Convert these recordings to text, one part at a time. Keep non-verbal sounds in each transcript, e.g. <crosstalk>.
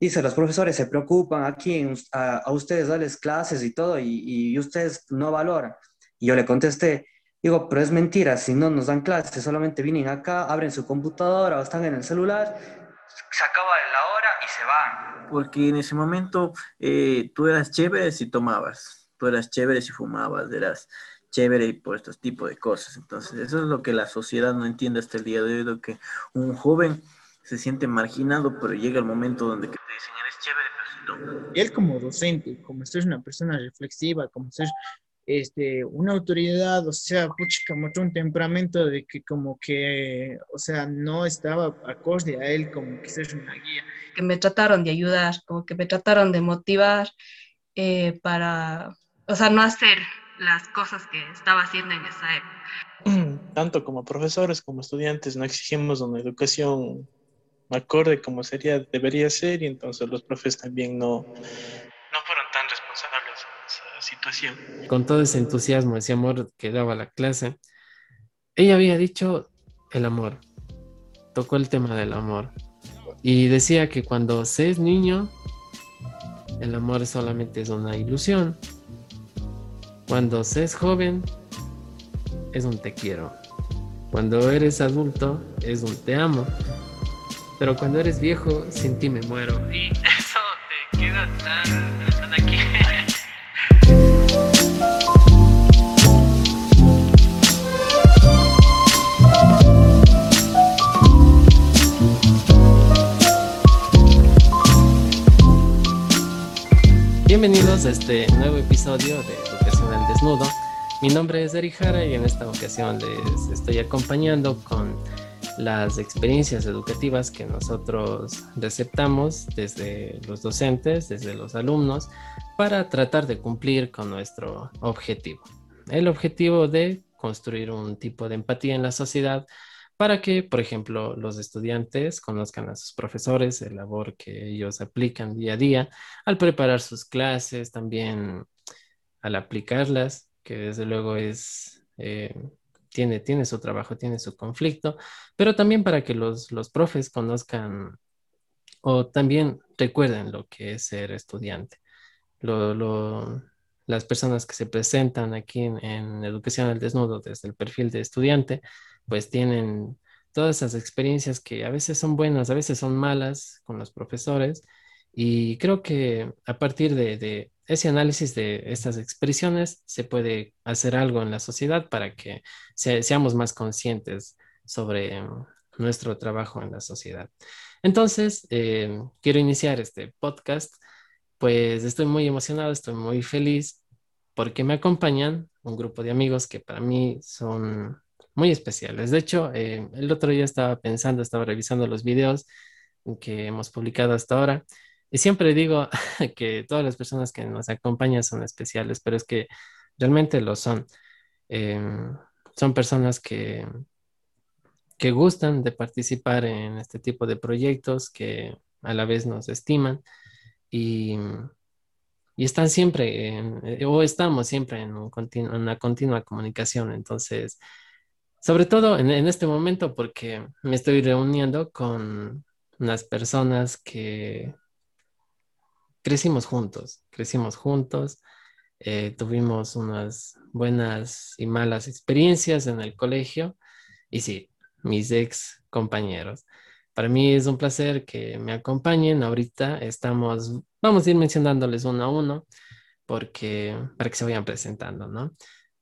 dice, los profesores se preocupan aquí a, ustedes darles clases y todo, y, y, ustedes no valoran. Y yo le contesté, digo, pero es mentira, si no nos dan clases, solamente vienen acá, abren su computadora o están en el celular, se acaba la hora y se van. Porque en ese momento eh, tú eras chévere si tomabas, tú eras chévere si fumabas, eras chévere por estos tipos de cosas. Entonces, eso es lo que la sociedad no entiende hasta el día de hoy, que un joven se siente marginado, pero llega el momento donde que te dicen, eres chévere, pero si no. Él como docente, como ser una persona reflexiva, como ser este, una autoridad, o sea, pucha, como un temperamento de que como que, o sea, no estaba acorde a él como que ser una guía. Que me trataron de ayudar, como que me trataron de motivar eh, para, o sea, no hacer las cosas que estaba haciendo en esa época. Tanto como profesores como estudiantes no exigimos una educación acorde como sería, debería ser y entonces los profes también no, no fueron tan responsables en esa situación. Con todo ese entusiasmo, ese amor que daba la clase, ella había dicho el amor, tocó el tema del amor y decía que cuando se es niño, el amor solamente es una ilusión cuando se es joven, es un te quiero. Cuando eres adulto, es un te amo. Pero cuando eres viejo, sin ti me muero. Y eso te queda tan, tan aquí. Bienvenidos a este nuevo episodio de desnudo. Mi nombre es Eri Jara y en esta ocasión les estoy acompañando con las experiencias educativas que nosotros receptamos desde los docentes, desde los alumnos, para tratar de cumplir con nuestro objetivo. El objetivo de construir un tipo de empatía en la sociedad para que, por ejemplo, los estudiantes conozcan a sus profesores, el labor que ellos aplican día a día, al preparar sus clases, también al aplicarlas, que desde luego es, eh, tiene, tiene su trabajo, tiene su conflicto, pero también para que los, los profes conozcan o también recuerden lo que es ser estudiante. las personas que se presentan aquí en, Educación al Desnudo desde el perfil de estudiante, pues tienen todas esas experiencias que a veces son buenas, a veces son malas con los profesores. Y creo que a partir de, ese análisis de estas expresiones se puede hacer algo en la sociedad para que seamos más conscientes sobre nuestro trabajo en la sociedad. Entonces, eh, quiero iniciar este podcast, pues estoy muy emocionado, estoy muy feliz porque me acompañan un grupo de amigos que para mí son muy especiales. De hecho, eh, el otro día estaba pensando, estaba revisando los videos que hemos publicado hasta ahora y siempre digo <laughs> que todas las personas que nos acompañan son especiales, pero es que realmente lo son. Em, son personas que, que gustan de participar en este tipo de proyectos, que a la vez nos estiman y, y están siempre, en, o estamos siempre en, un una continua comunicación. Entonces, sobre todo en, en este momento, porque me estoy reuniendo con unas personas que crecimos juntos, crecimos juntos, eh, tuvimos unas buenas y malas experiencias en el colegio y sí, mis ex compañeros. Para mí es un placer que me acompañen. Ahorita estamos, vamos a ir mencionándoles uno a uno porque para que se vayan presentando, ¿no?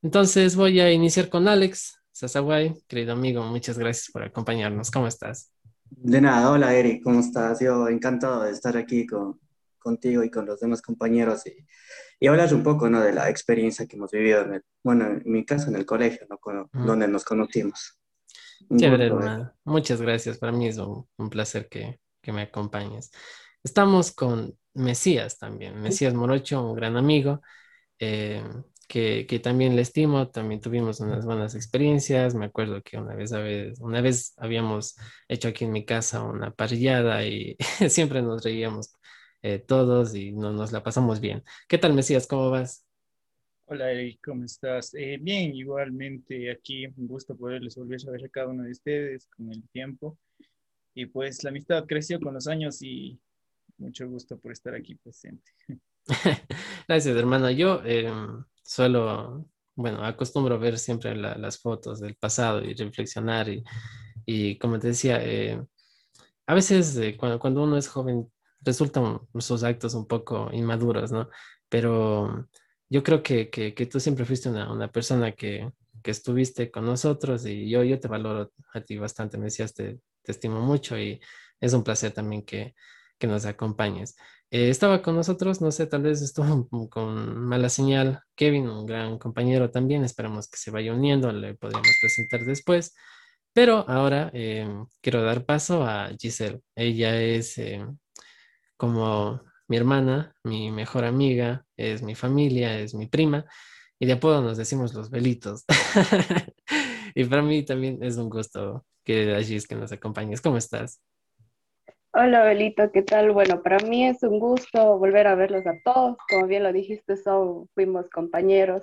Entonces voy a iniciar con Alex Sasaway, querido amigo, muchas gracias por acompañarnos. ¿Cómo estás? De nada, hola Eric, ¿cómo estás? Yo encantado de estar aquí con, contigo y con los demás compañeros y, y hablar un poco ¿no? de la experiencia que hemos vivido, en el, bueno, en mi caso en el colegio, ¿no? donde nos conocimos. Chévere, hermano. Muchas gracias. Para mí es un, un placer que, que, me acompañes. Estamos con Mesías también. Mesías Morocho, un gran amigo. Eh, que, que, también le estimo, también tuvimos unas buenas experiencias. Me acuerdo que una vez, una vez habíamos hecho aquí en mi casa una parrillada y <laughs> siempre nos reíamos eh, todos y no, nos la pasamos bien. ¿Qué tal, Mesías? ¿Cómo vas? Hola, Eric, ¿cómo estás? Eh, bien, igualmente aquí, un gusto poderles volver a ver a cada uno de ustedes con el tiempo. Y pues la amistad creció con los años y mucho gusto por estar aquí presente. <laughs> Gracias, hermano. Yo eh, suelo, bueno, acostumbro ver siempre las fotos del pasado y reflexionar y, y como te decía, eh, a veces eh, cuando, cuando, uno es joven resultan sus actos un poco inmaduros, ¿no? Pero yo creo que, que, que tú siempre fuiste una, una persona que, que, estuviste con nosotros y yo, yo te valoro a ti bastante, me decías, te, te estimo mucho y es un placer también que, que nos acompañes. Eh, estaba con nosotros, no sé, tal vez estuvo con mala señal. Kevin, un gran compañero también, esperamos que se vaya uniendo, le podríamos presentar después. Pero ahora eh, quiero dar paso a Giselle. Ella es eh, como mi hermana, mi mejor amiga, es mi familia, es mi prima, y de apodo nos decimos los velitos. <laughs> y para mí también es un gusto que Gis que nos acompañes. ¿Cómo estás? Hola, Belito, ¿qué tal? Bueno, para mí es un gusto volver a verlos a todos. Como bien lo dijiste, son, fuimos compañeros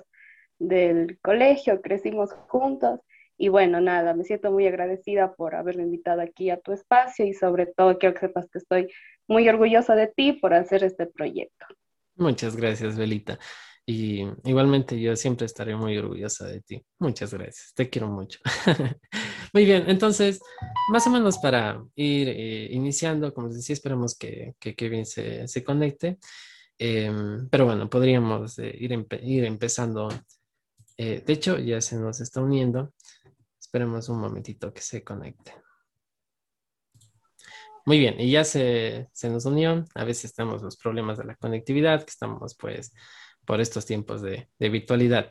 del colegio, crecimos juntos y bueno, nada, me siento muy agradecida por haberme invitado aquí a tu espacio y sobre todo quiero que sepas que estoy muy orgullosa de ti por hacer este proyecto. Muchas gracias, Belita. Y igualmente yo siempre estaré muy orgullosa de ti. Muchas gracias, te quiero mucho. <laughs> muy bien, entonces, más o menos para ir eh, iniciando, como les decía, esperamos que, que Kevin se, se conecte. Em, pero bueno, podríamos eh, ir, ir empezando. Eh, de hecho, ya se nos está uniendo. Esperemos un momentito que se conecte. Muy bien, y ya se, se nos unió. A veces tenemos los problemas de la conectividad, que estamos pues por estos tiempos de, virtualidad.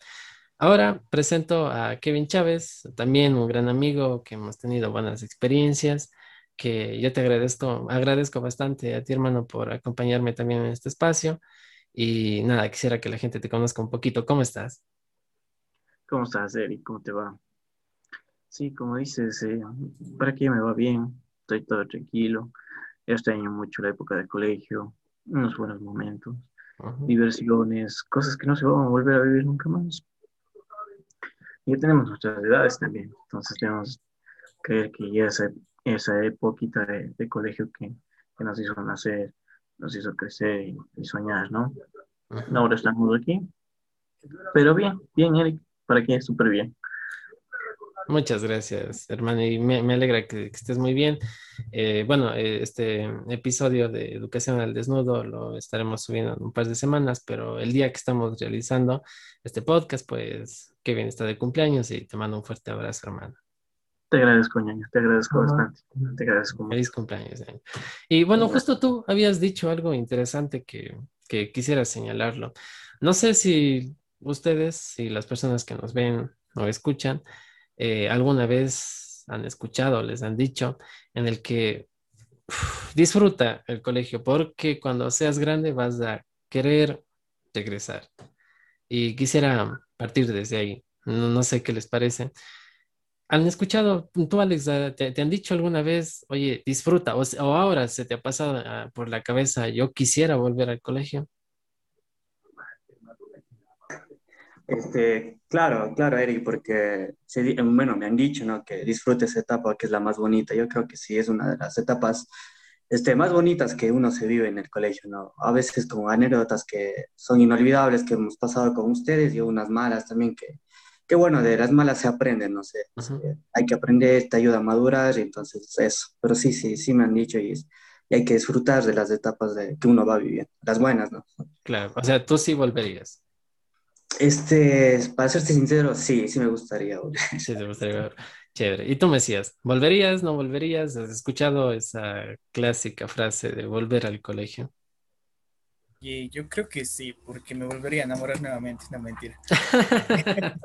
Ahora presento a Kevin Chávez, también un gran amigo que hemos tenido buenas experiencias, que yo te agradezco, agradezco bastante a ti hermano por acompañarme también en este espacio y nada, quisiera que la gente te conozca un poquito. ¿Cómo estás? ¿Cómo estás, Eric? ¿Cómo te va? Sí, como dices, eh, para aquí me va bien, estoy todo tranquilo, extraño mucho la época de colegio, unos buenos momentos diversiones, cosas que no se van a volver a vivir nunca más. Ya tenemos nuestras edades también, entonces tenemos que creer que ya esa, esa época de, de colegio que, que, nos hizo nacer, nos hizo crecer y, soñar, ¿no? Ahora estamos aquí, pero bien, bien, Eric, para que súper bien. Muchas gracias, hermano, y me, me alegra que, estés muy bien. Eh, bueno, eh, este episodio de Educación al Desnudo lo estaremos subiendo en un par de semanas, pero el día que estamos realizando este podcast, pues Kevin está de cumpleaños y te mando un fuerte abrazo, hermano. Te agradezco, ñaño, te agradezco bastante. Te agradezco. Feliz cumpleaños. Y bueno, justo tú habías dicho algo interesante que, que quisiera señalarlo. No sé si ustedes, y las personas que nos ven o escuchan, eh, alguna vez han escuchado, les han dicho, en el que disfruta el colegio porque cuando seas grande vas a querer regresar. Y quisiera partir desde ahí. No, sé qué les parece. ¿Han escuchado, tú Alex, ah, te, han dicho alguna vez, oye, disfruta, o, o ahora se te ha pasado ah, por la cabeza, yo quisiera volver al colegio? Este, claro, claro, Eric, porque bueno, me han dicho, ¿no? Que disfrute esa etapa que es la más bonita. Yo creo que sí es una de las etapas este, más bonitas que uno se vive en el colegio, ¿no? A veces como anécdotas que son inolvidables que hemos pasado con ustedes y unas malas también que, que bueno, de las malas se aprenden, no sé. Este, hay que aprender, te ayuda a madurar y entonces eso. Pero sí, sí, sí me han dicho y, y hay que disfrutar de las etapas de, que uno va viviendo, las buenas, ¿no? Claro, o sea, tú sí volverías. Este, para serte sincero, sí, sí me gustaría. <laughs> Sí, te gustaría. Chévere. ¿Y tú me decías, volverías, no volverías? ¿Has escuchado esa clásica frase de volver al colegio? Y yo creo que sí, porque me volvería a enamorar nuevamente, no mentira. <laughs>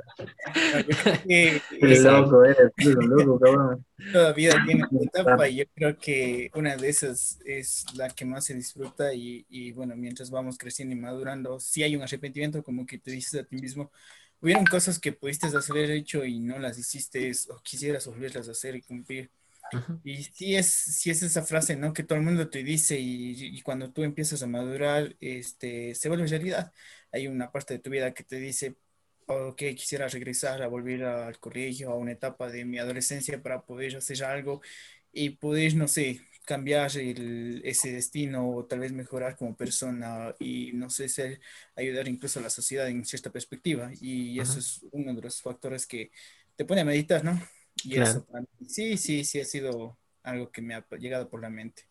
loco, eres, loco, cabrón. Todavía tiene una etapa y yo creo que una de esas es la que más se disfruta y, y, bueno, mientras vamos creciendo y madurando, si hay un arrepentimiento, como que te dices a ti mismo, hubieron cosas que pudiste hacer hecho y no las hiciste o quisieras volverlas a hacer y cumplir. Y sí es, sí es esa frase, ¿no? Que todo el mundo te dice y, cuando tú empiezas a madurar, este, se vuelve realidad. Hay una parte de tu vida que te dice, ok, quisiera regresar a volver al colegio, a una etapa de mi adolescencia para poder hacer algo y poder, no sé, cambiar ese destino o tal vez mejorar como persona y no sé, ser, ayudar incluso a la sociedad en cierta perspectiva. Y eso es uno de los factores que te pone a meditar, ¿no? Y eso, sí, sí, sí ha sido algo que me ha llegado por la mente.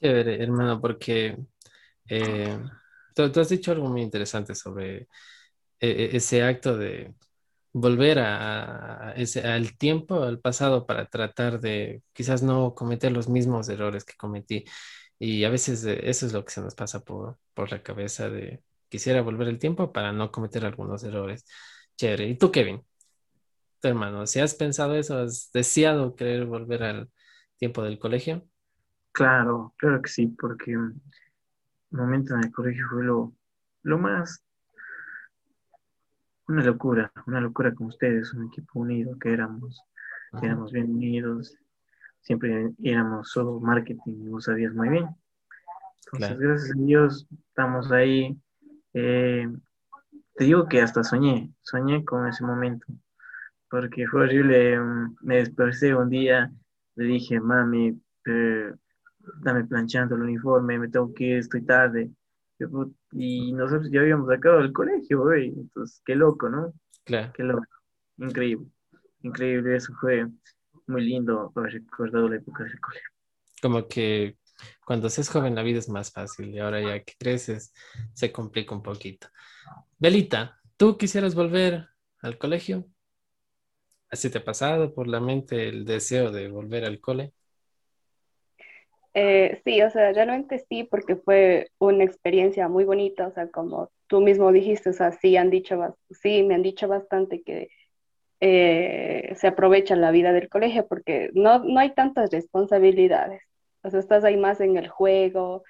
Chévere, hermano, porque eh, tú, has dicho algo muy interesante sobre eh, ese acto de volver a, ese, al tiempo, al pasado, para tratar de quizás no cometer los mismos errores que cometí. Y a veces eh, eso es lo que se nos pasa por, por la cabeza de quisiera volver el tiempo para no cometer algunos errores. Chévere. ¿Y tú, Kevin? Hermano, si has pensado eso, has deseado querer volver al tiempo del colegio? Claro, claro que sí, porque el momento en el colegio fue lo, lo más una locura, una locura con ustedes, un equipo unido que éramos, éramos bien unidos, siempre éramos solo marketing y vos sabías muy bien. Entonces, gracias a Dios, estamos ahí. Eh, te digo que hasta soñé, soñé con ese momento, porque fue horrible. Mm, me desperté un día, le dije, mami, eh, dame planchando el uniforme, me tengo que ir, estoy tarde. Y nosotros ya habíamos sacado del colegio, güey. Entonces, qué loco, ¿no? Claro. Qué loco. Increíble. Increíble. Eso fue muy lindo haber recordado la época del colegio. Como que cuando seas joven la vida es más fácil y ahora ya que creces se complica un poquito. Belita, ¿tú quisieras volver al colegio? ¿Así te ha pasado por la mente el deseo de volver al cole? Eh, sí, o sea, realmente sí, porque fue una experiencia muy bonita, o sea, como tú mismo dijiste, o sea, sí, han dicho, sí me han dicho bastante que eh, se aprovecha la vida del colegio porque no, no hay tantas responsabilidades, o sea, estás ahí más en el juego,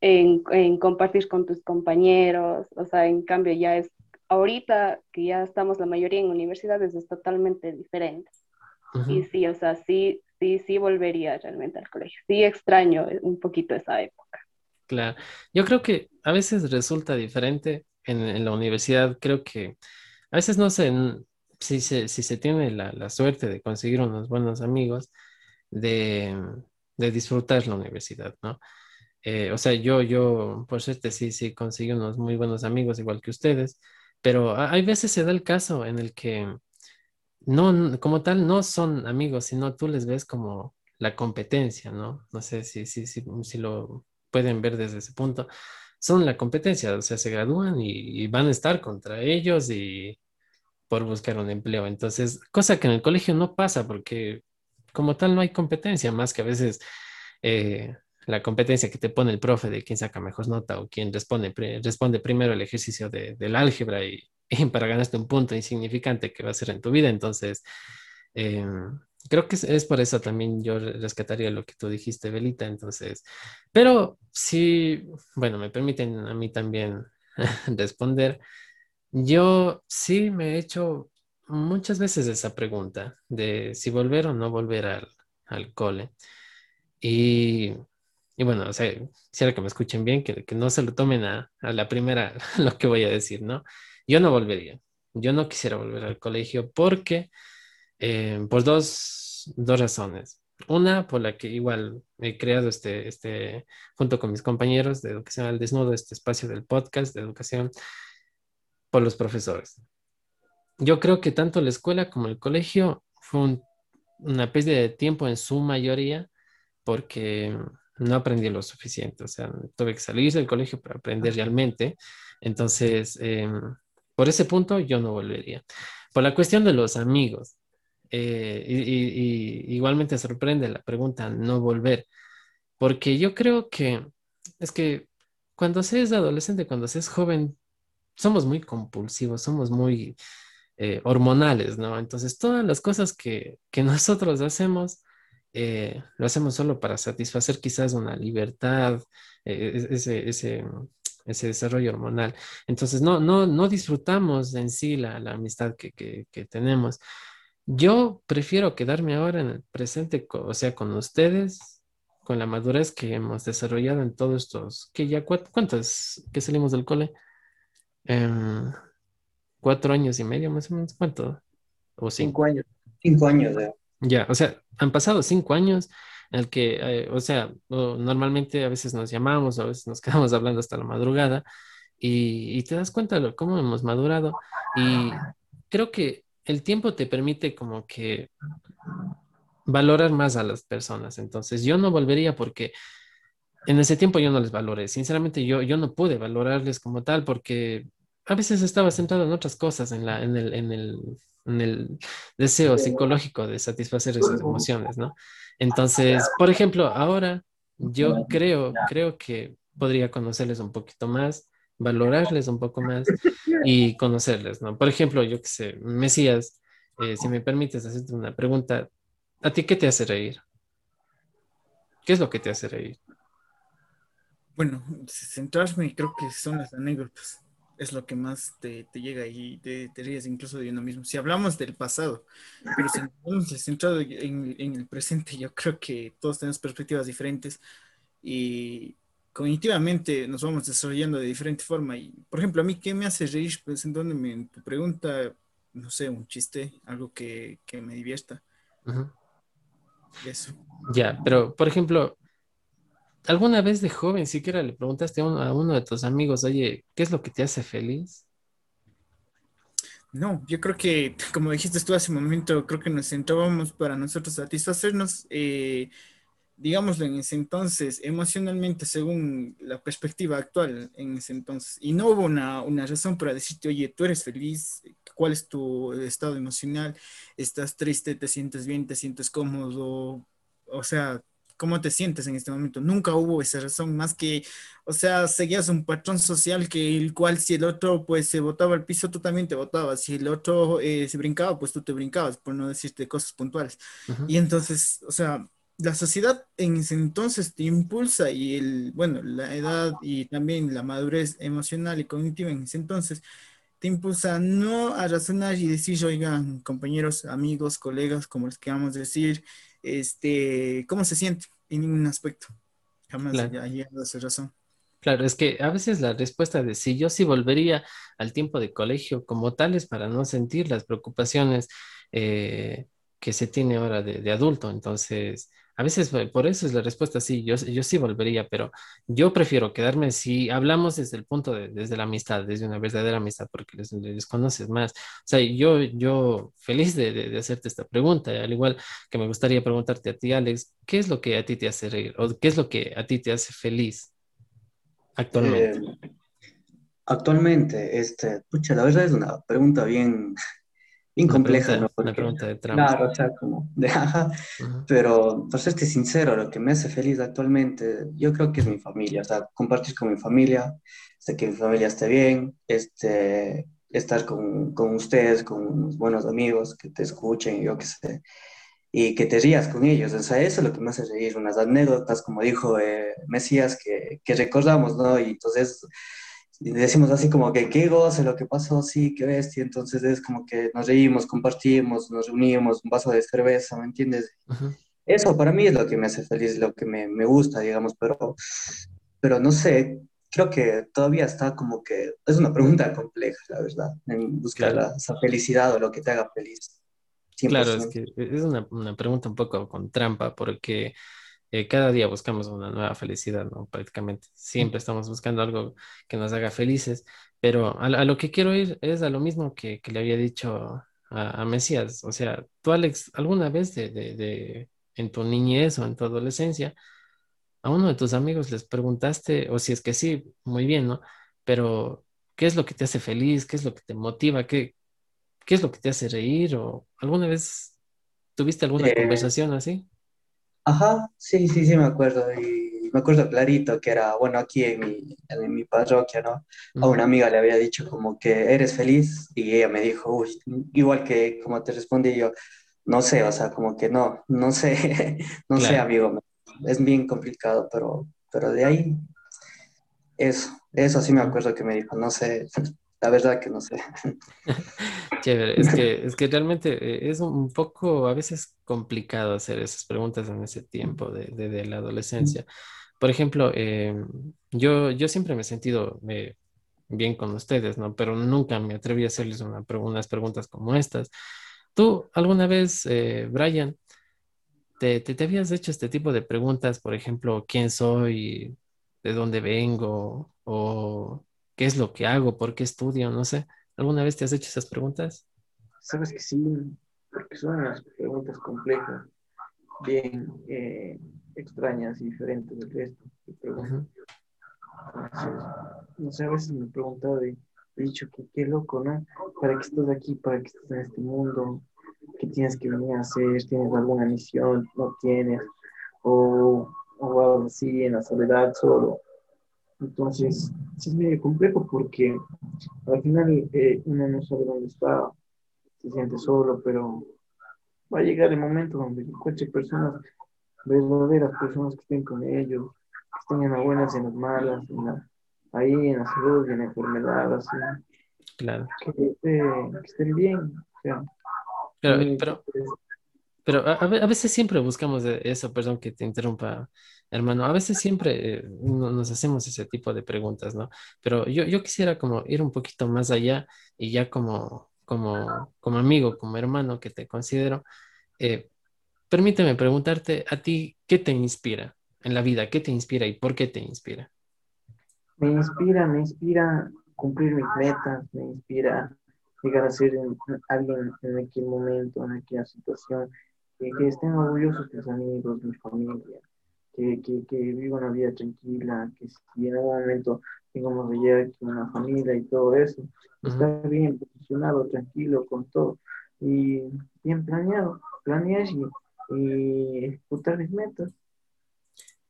en, en compartir con tus compañeros, o sea, en cambio ya es, ahorita que ya estamos la mayoría en universidades es totalmente diferente. Y sí, o sea, sí, sí, sí volvería realmente al colegio. Sí extraño un poquito esa época. Claro, yo creo que a veces resulta diferente en, la universidad. Creo que a veces no sé si se, si se tiene la, suerte de conseguir unos buenos amigos, de, disfrutar la universidad, ¿no? Eh, o sea, yo, yo, por suerte, sí, sí, conseguí unos muy buenos amigos, igual que ustedes, pero hay veces se da el caso en el que no, como tal, no son amigos, sino tú les ves como la competencia, ¿no? No sé si, si, si, si lo pueden ver desde ese punto. Son la competencia, o sea, se gradúan y, van a estar contra ellos y por buscar un empleo. Entonces, cosa que en el colegio no pasa porque como tal no hay competencia, más que a veces eh, la competencia que te pone el profe de quién saca mejor nota o quién responde, responde primero el ejercicio de, del álgebra <laughs> y, para ganarte un punto insignificante que va a ser en tu vida. Entonces, eh, creo que es, por eso también yo rescataría lo que tú dijiste, Belita. Entonces, pero si, bueno, me permiten a mí también <laughs> responder. Yo sí me he hecho muchas veces esa pregunta de si volver o no volver al, al cole. Y, y, bueno, o sea, quisiera que me escuchen bien, que, que no se lo tomen a, a, la primera <laughs> lo que voy a decir, ¿no? Yo no volvería. Yo no quisiera volver al colegio porque, eh, por dos, dos razones. Una, por la que igual he creado este, este, junto con mis compañeros de Educación al Desnudo, este espacio del podcast de educación, por los profesores. Yo creo que tanto la escuela como el colegio fue una pérdida de tiempo en su mayoría porque no aprendí lo suficiente. O sea, tuve que salir del colegio para aprender realmente. Entonces, eh, por ese punto yo no volvería. Por la cuestión de los amigos, eh, y, igualmente sorprende la pregunta no volver, porque yo creo que es que cuando se es adolescente, cuando se es joven, somos muy compulsivos, somos muy eh, hormonales, ¿no? Entonces todas las cosas que, <laughs> nosotros hacemos, eh, lo hacemos solo para satisfacer quizás una libertad, ese, ese, ese desarrollo hormonal. Entonces, no, no, no disfrutamos en sí la, la amistad que, que, que, tenemos. Yo prefiero quedarme ahora en el presente, o sea, con ustedes, con la madurez que hemos desarrollado en todos estos, que ya, ¿cuántos que salimos del cole? Em, cuatro años y medio, más o menos, ¿cuánto? O cinco, años. Cinco años, Ya, o sea, han pasado cinco años en el que, eh, o sea, normalmente a veces nos llamamos, a veces nos <laughs> quedamos hablando hasta la madrugada y, te das cuenta de cómo hemos madurado y creo que el tiempo te permite como que valorar más a las personas. Entonces, yo no volvería porque en ese tiempo yo no les valoré. Sinceramente, yo, yo no pude valorarles como tal porque a veces estaba centrado en otras cosas, en, la, en, el, en, el, en el deseo psicológico de satisfacer esas emociones, ¿no? Entonces, por ejemplo, ahora yo creo, creo que podría conocerles un poquito más, valorarles un poco más y conocerles, ¿no? Por ejemplo, yo que sé, Mesías, eh, si me permites hacerte una pregunta, ¿a ti qué te hace reír? ¿Qué es lo que te hace reír? Bueno, centrarme creo que son las anécdotas. Es lo que más te, llega y te, ríes incluso de uno mismo. Si hablamos del pasado, pero si nos centrado en, en el presente, yo creo que todos tenemos perspectivas diferentes y cognitivamente nos vamos desarrollando de diferente forma. Y, por ejemplo, a mí, ¿qué me hace reír? Pues en tu pregunta, no sé, un chiste, algo que, que me divierta. Eso. Ya, pero, por ejemplo, ¿alguna vez de joven siquiera le preguntaste a uno, de tus amigos, oye, ¿qué es lo que te hace feliz? No, yo creo que, como dijiste tú hace un momento, creo que nos centrábamos para nosotros satisfacernos. Eh, digámoslo en ese entonces, emocionalmente, según la perspectiva actual en ese entonces. Y no hubo una, una, razón para decirte, oye, tú eres feliz, cuál es tu estado emocional, estás triste, te sientes bien, te sientes cómodo, o sea, ¿cómo te sientes en este momento? Nunca hubo esa razón, más que, o sea, seguías un patrón social que el cual si el otro pues se botaba al piso, tú también te botabas, si el otro eh, se brincaba, pues tú te brincabas, por no decirte cosas puntuales. Y entonces, o sea, la sociedad en ese entonces te impulsa y el, bueno, la edad y también la madurez emocional y cognitiva en ese entonces te impulsa no a razonar y decir, oigan, compañeros, amigos, colegas, como les queramos decir, este, ¿cómo se siente? En ningún aspecto. Jamás claro. ha llegado a esa razón. Claro, es que a veces la respuesta de si yo sí volvería al tiempo de colegio como tales para no sentir las preocupaciones eh, que se tiene ahora de, de adulto. Entonces, a veces eh, por eso es la respuesta sí, yo, sí volvería, pero yo prefiero quedarme si hablamos desde el punto de, desde la amistad, desde una verdadera amistad, porque les, conoces más. O sea, yo, yo feliz de, de, hacerte esta pregunta, al igual que me gustaría preguntarte a ti, Alex, ¿qué es lo que a ti te hace reír o qué es lo que a ti te hace feliz actualmente? Eh, actualmente, este, pucha, la verdad es una pregunta bien, incompleja, ¿no? una pregunta de trampa. Claro, o sea, como de <laughs> ajá, pero para serte sincero, lo que me hace feliz actualmente, yo creo que es mi familia, o sea, compartir con mi familia, sé que mi familia esté bien, este, estar con, con ustedes, con unos buenos amigos que te escuchen, yo qué sé, y que te rías con ellos, o sea, eso es lo que me hace reír, unas anécdotas, como dijo eh, Mesías, que, que recordamos, ¿no? Y entonces y decimos así como que qué goce lo que pasó, sí, qué bestia, entonces es como que nos reímos, compartimos, nos reunimos, un vaso de cerveza, ¿me entiendes? Eso para mí es lo que me hace feliz, lo que me, me, gusta, digamos, pero, pero no sé, creo que todavía está como que, es una pregunta compleja, la verdad, en buscar la, esa felicidad o lo que te haga feliz. Claro, es que es una, una pregunta un poco con trampa, porque eh, cada día buscamos una nueva felicidad, ¿no? Prácticamente siempre estamos buscando algo que nos haga felices, pero a, lo que quiero ir es a lo mismo que, le había dicho a, Mesías, o sea, tú Alex, alguna vez de, de, en tu niñez o en tu adolescencia, a uno de tus amigos les preguntaste, o si es que sí, muy bien, ¿no? Pero, ¿qué es lo que te hace feliz? ¿Qué es lo que te motiva? ¿Qué, qué es lo que te hace reír? ¿O alguna vez tuviste alguna eh, conversación así? Ajá, sí, sí, sí, me acuerdo. Y me acuerdo clarito que era, bueno, aquí en mi, en mi parroquia, ¿no? A una amiga le había dicho como que eres feliz y ella me dijo, uy, igual que como te respondí yo, no sé, o sea, como que no, no sé, <laughs> no sé, amigo, es bien complicado, pero, pero de ahí, eso, eso sí me acuerdo que me dijo, no sé, la verdad que no sé. <laughs> Chévere, es que, es que realmente eh, es un poco a veces complicado hacer esas preguntas en ese tiempo de, de, la adolescencia. Por ejemplo, eh, yo, yo siempre me he sentido eh, bien con ustedes, ¿no? Pero nunca me atreví a hacerles una, unas preguntas como estas. ¿Tú alguna vez, Brian, ¿te, te, te habías hecho este tipo de preguntas? Por ejemplo, ¿quién soy? ¿De dónde vengo? ¿O qué es lo que hago? ¿Por qué estudio? No sé. ¿Alguna vez te has hecho esas preguntas? Sabes que sí, porque son unas preguntas complejas, bien eh, extrañas y diferentes del resto. no sé, a veces me he preguntado y he dicho que qué loco, ¿no? ¿Para qué estás aquí? ¿Para qué estás en este mundo? ¿Qué tienes que venir a hacer? ¿Tienes alguna misión? ¿No tienes? O, o algo así, en la soledad, solo. Entonces, es medio complejo porque al final eh, uno no sabe dónde está, se siente solo, pero va a llegar el momento donde encuentre personas, verdaderas personas que estén con ellos, que estén en las buenas y en las malas, ahí en la salud y en la enfermedad, así. Claro. Que, estén bien. pero, pero, a, a, veces siempre buscamos eso, perdón que te interrumpa, hermano, a veces siempre eh, nos hacemos ese tipo de preguntas, ¿no? Pero yo, yo quisiera como ir un poquito más allá y ya como como, como amigo, como hermano que te considero, eh, permíteme preguntarte a ti, ¿qué te inspira en la vida? ¿Qué te inspira y por qué te inspira? Me inspira, me inspira cumplir mis metas, me inspira llegar a ser alguien en aquel momento, en aquella situación, que estén orgullosos mis amigos, mi familia, que, que, que vivan una vida tranquila, que si en algún momento tengamos llegar con una familia y todo eso, está bien posicionado, tranquilo con todo y bien planeado, planear y, ejecutar mis metas.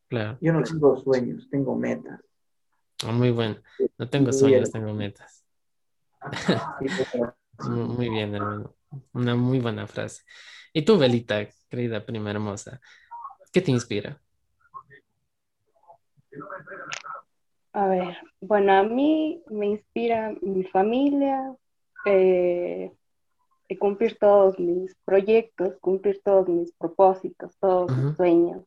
Claro. Yo no tengo sueños, tengo metas. Ah, muy bueno. No tengo sueños, tengo metas. <laughs> <laughs> muy bien, hermano. Una muy buena frase. Y tú, Belita, querida prima hermosa, ¿qué te inspira? A ver, bueno, a mí me inspira mi familia, eh, cumplir todos mis proyectos, cumplir todos mis propósitos, todos mis sueños.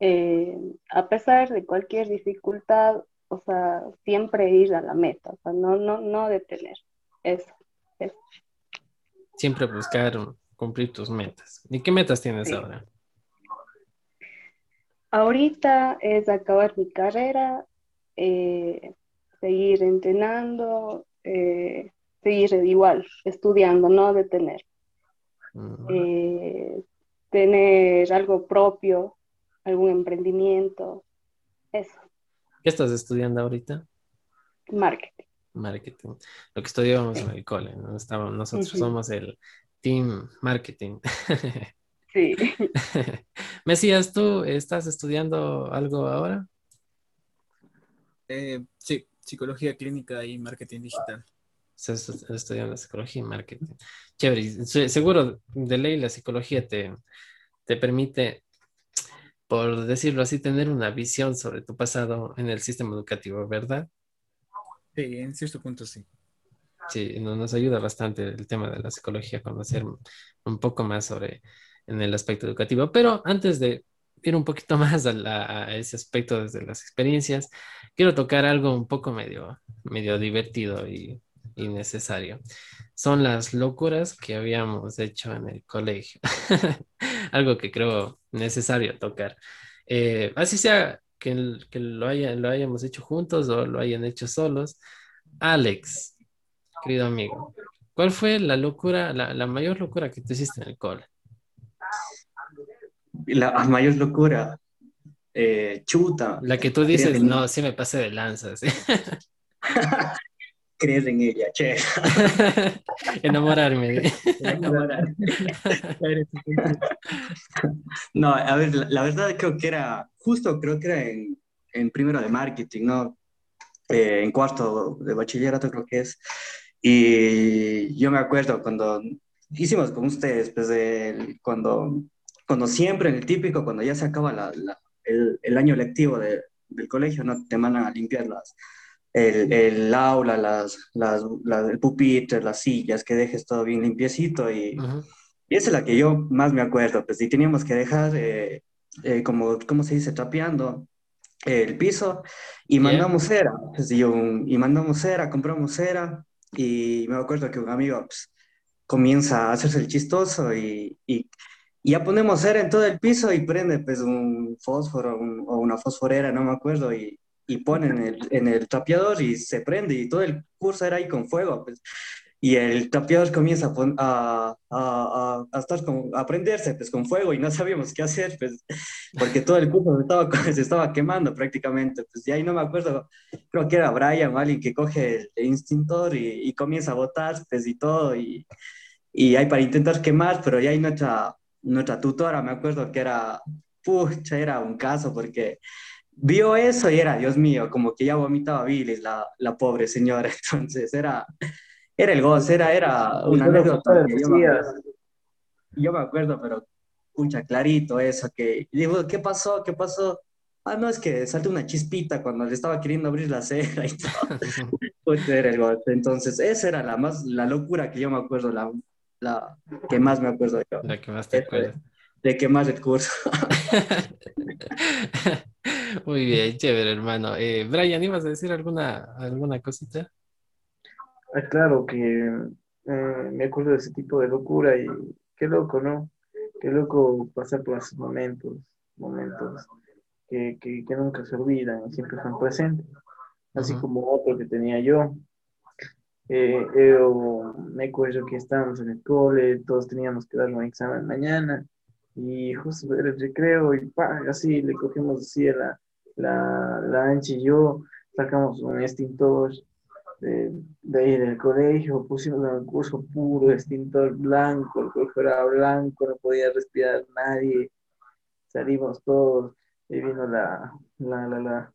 Eh, a pesar de cualquier dificultad, o sea, siempre ir a la meta, o sea, no, no, no detener. Eso, Siempre buscar cumplir tus metas. ¿Y qué metas tienes ahora? Ahorita es acabar mi carrera, eh, seguir entrenando, eh, seguir igual, estudiando, no detener. Eh, tener algo propio, algún emprendimiento, eso. ¿Qué estás estudiando ahorita? Marketing. Marketing. Lo que estudiamos en el cole, ¿no? nosotros somos el team marketing. Sí. <laughs> Mesías, ¿tú estás estudiando algo ahora? Eh, sí, psicología clínica y marketing digital. Estás estudiando psicología y marketing. Chévere. Seguro de ley la psicología te, te permite, por decirlo así, tener una visión sobre tu pasado en el sistema educativo, ¿verdad? Sí, en cierto punto sí. Sí, nos ayuda bastante el tema de la psicología, conocer un poco más sobre en el aspecto educativo. Pero antes de ir un poquito <laughs> más a, ese aspecto desde las experiencias, quiero tocar algo un poco medio, medio divertido y, necesario. Son las locuras que habíamos hecho en el colegio. <laughs> algo que creo necesario tocar. Eh, así sea que, que lo, haya, lo hayamos hecho juntos o lo hayan hecho solos. Alex, querido amigo, ¿cuál fue la locura, la, la mayor locura que tú hiciste en el cole? la mayor locura, eh, chuta. La que tú dices, no, sí me pasé de lanzas. <laughs> Creer en ella, che. <laughs> Enamorarme. <laughs> no, a ver, la, verdad creo que era, justo creo que era en, en primero de marketing, ¿no? Eh, en cuarto de bachillerato creo que es. Y yo me acuerdo cuando hicimos con ustedes, pues, de, cuando cuando siempre, en el típico, cuando ya se acaba la, el, el, año lectivo de, del colegio, ¿no? Te mandan a limpiar las, el, el aula, las, las, el pupitre, las sillas, que dejes todo bien limpiecito y, y esa es la que yo más me acuerdo, pues y teníamos que dejar, eh, eh, como, ¿cómo se dice? Trapeando el piso y mandamos cera, pues, y, y mandamos cera, compramos cera y me acuerdo que un amigo pues, comienza a hacerse el chistoso y, y Y ya ponemos cera en todo el piso y prende pues un fósforo o una fosforera, no me acuerdo, y, y ponen en el, en el trapeador y se prende y todo el curso era ahí con fuego. Pues y el trapeador comienza a, a, a, estar con, a prenderse pues, con fuego y no sabíamos qué hacer, pues, porque todo el cuerpo se estaba, se estaba quemando prácticamente. Pues, y ahí no me acuerdo, creo que era Brian o alguien que coge el instintor y, y comienza a botar pues, y todo, y, y ahí para intentar quemar, pero ya hay nuestra, nuestra tutora, me acuerdo que era, pucha, era un caso, porque vio eso y era, Dios mío, como que ya vomitaba bilis la, la pobre señora, <laughs> entonces era era el gozo, era, era una anécdota. Yo me, acuerdo, pero pucha, clarito eso, que digo, ¿qué pasó? ¿Qué pasó? Ah, no, es que saltó una chispita cuando le estaba queriendo abrir la cera y todo. <laughs> pues era el gozo. Entonces, esa era la más, la locura que yo me acuerdo, la, la que más me acuerdo yo. La que más te acuerdas. De, que más recurso. <laughs> Muy bien, chévere, hermano. Eh, Brian, ¿ibas a decir alguna, alguna cosita? Ah, claro que eh, me acuerdo de ese tipo de locura y qué loco, ¿no? Qué loco pasar por esos momentos, momentos que, que, que nunca se olvidan y siempre están presentes, así como otro que tenía yo. Eh, me acuerdo que estábamos en el cole, todos teníamos que dar un examen mañana y justo era el recreo y así le cogimos así a la, la, la ancha y yo, sacamos un extintor de, de ahí del colegio, pusimos un curso puro, extintor blanco, el colegio era blanco, no podía respirar nadie, salimos todos, y vino la, la, la, la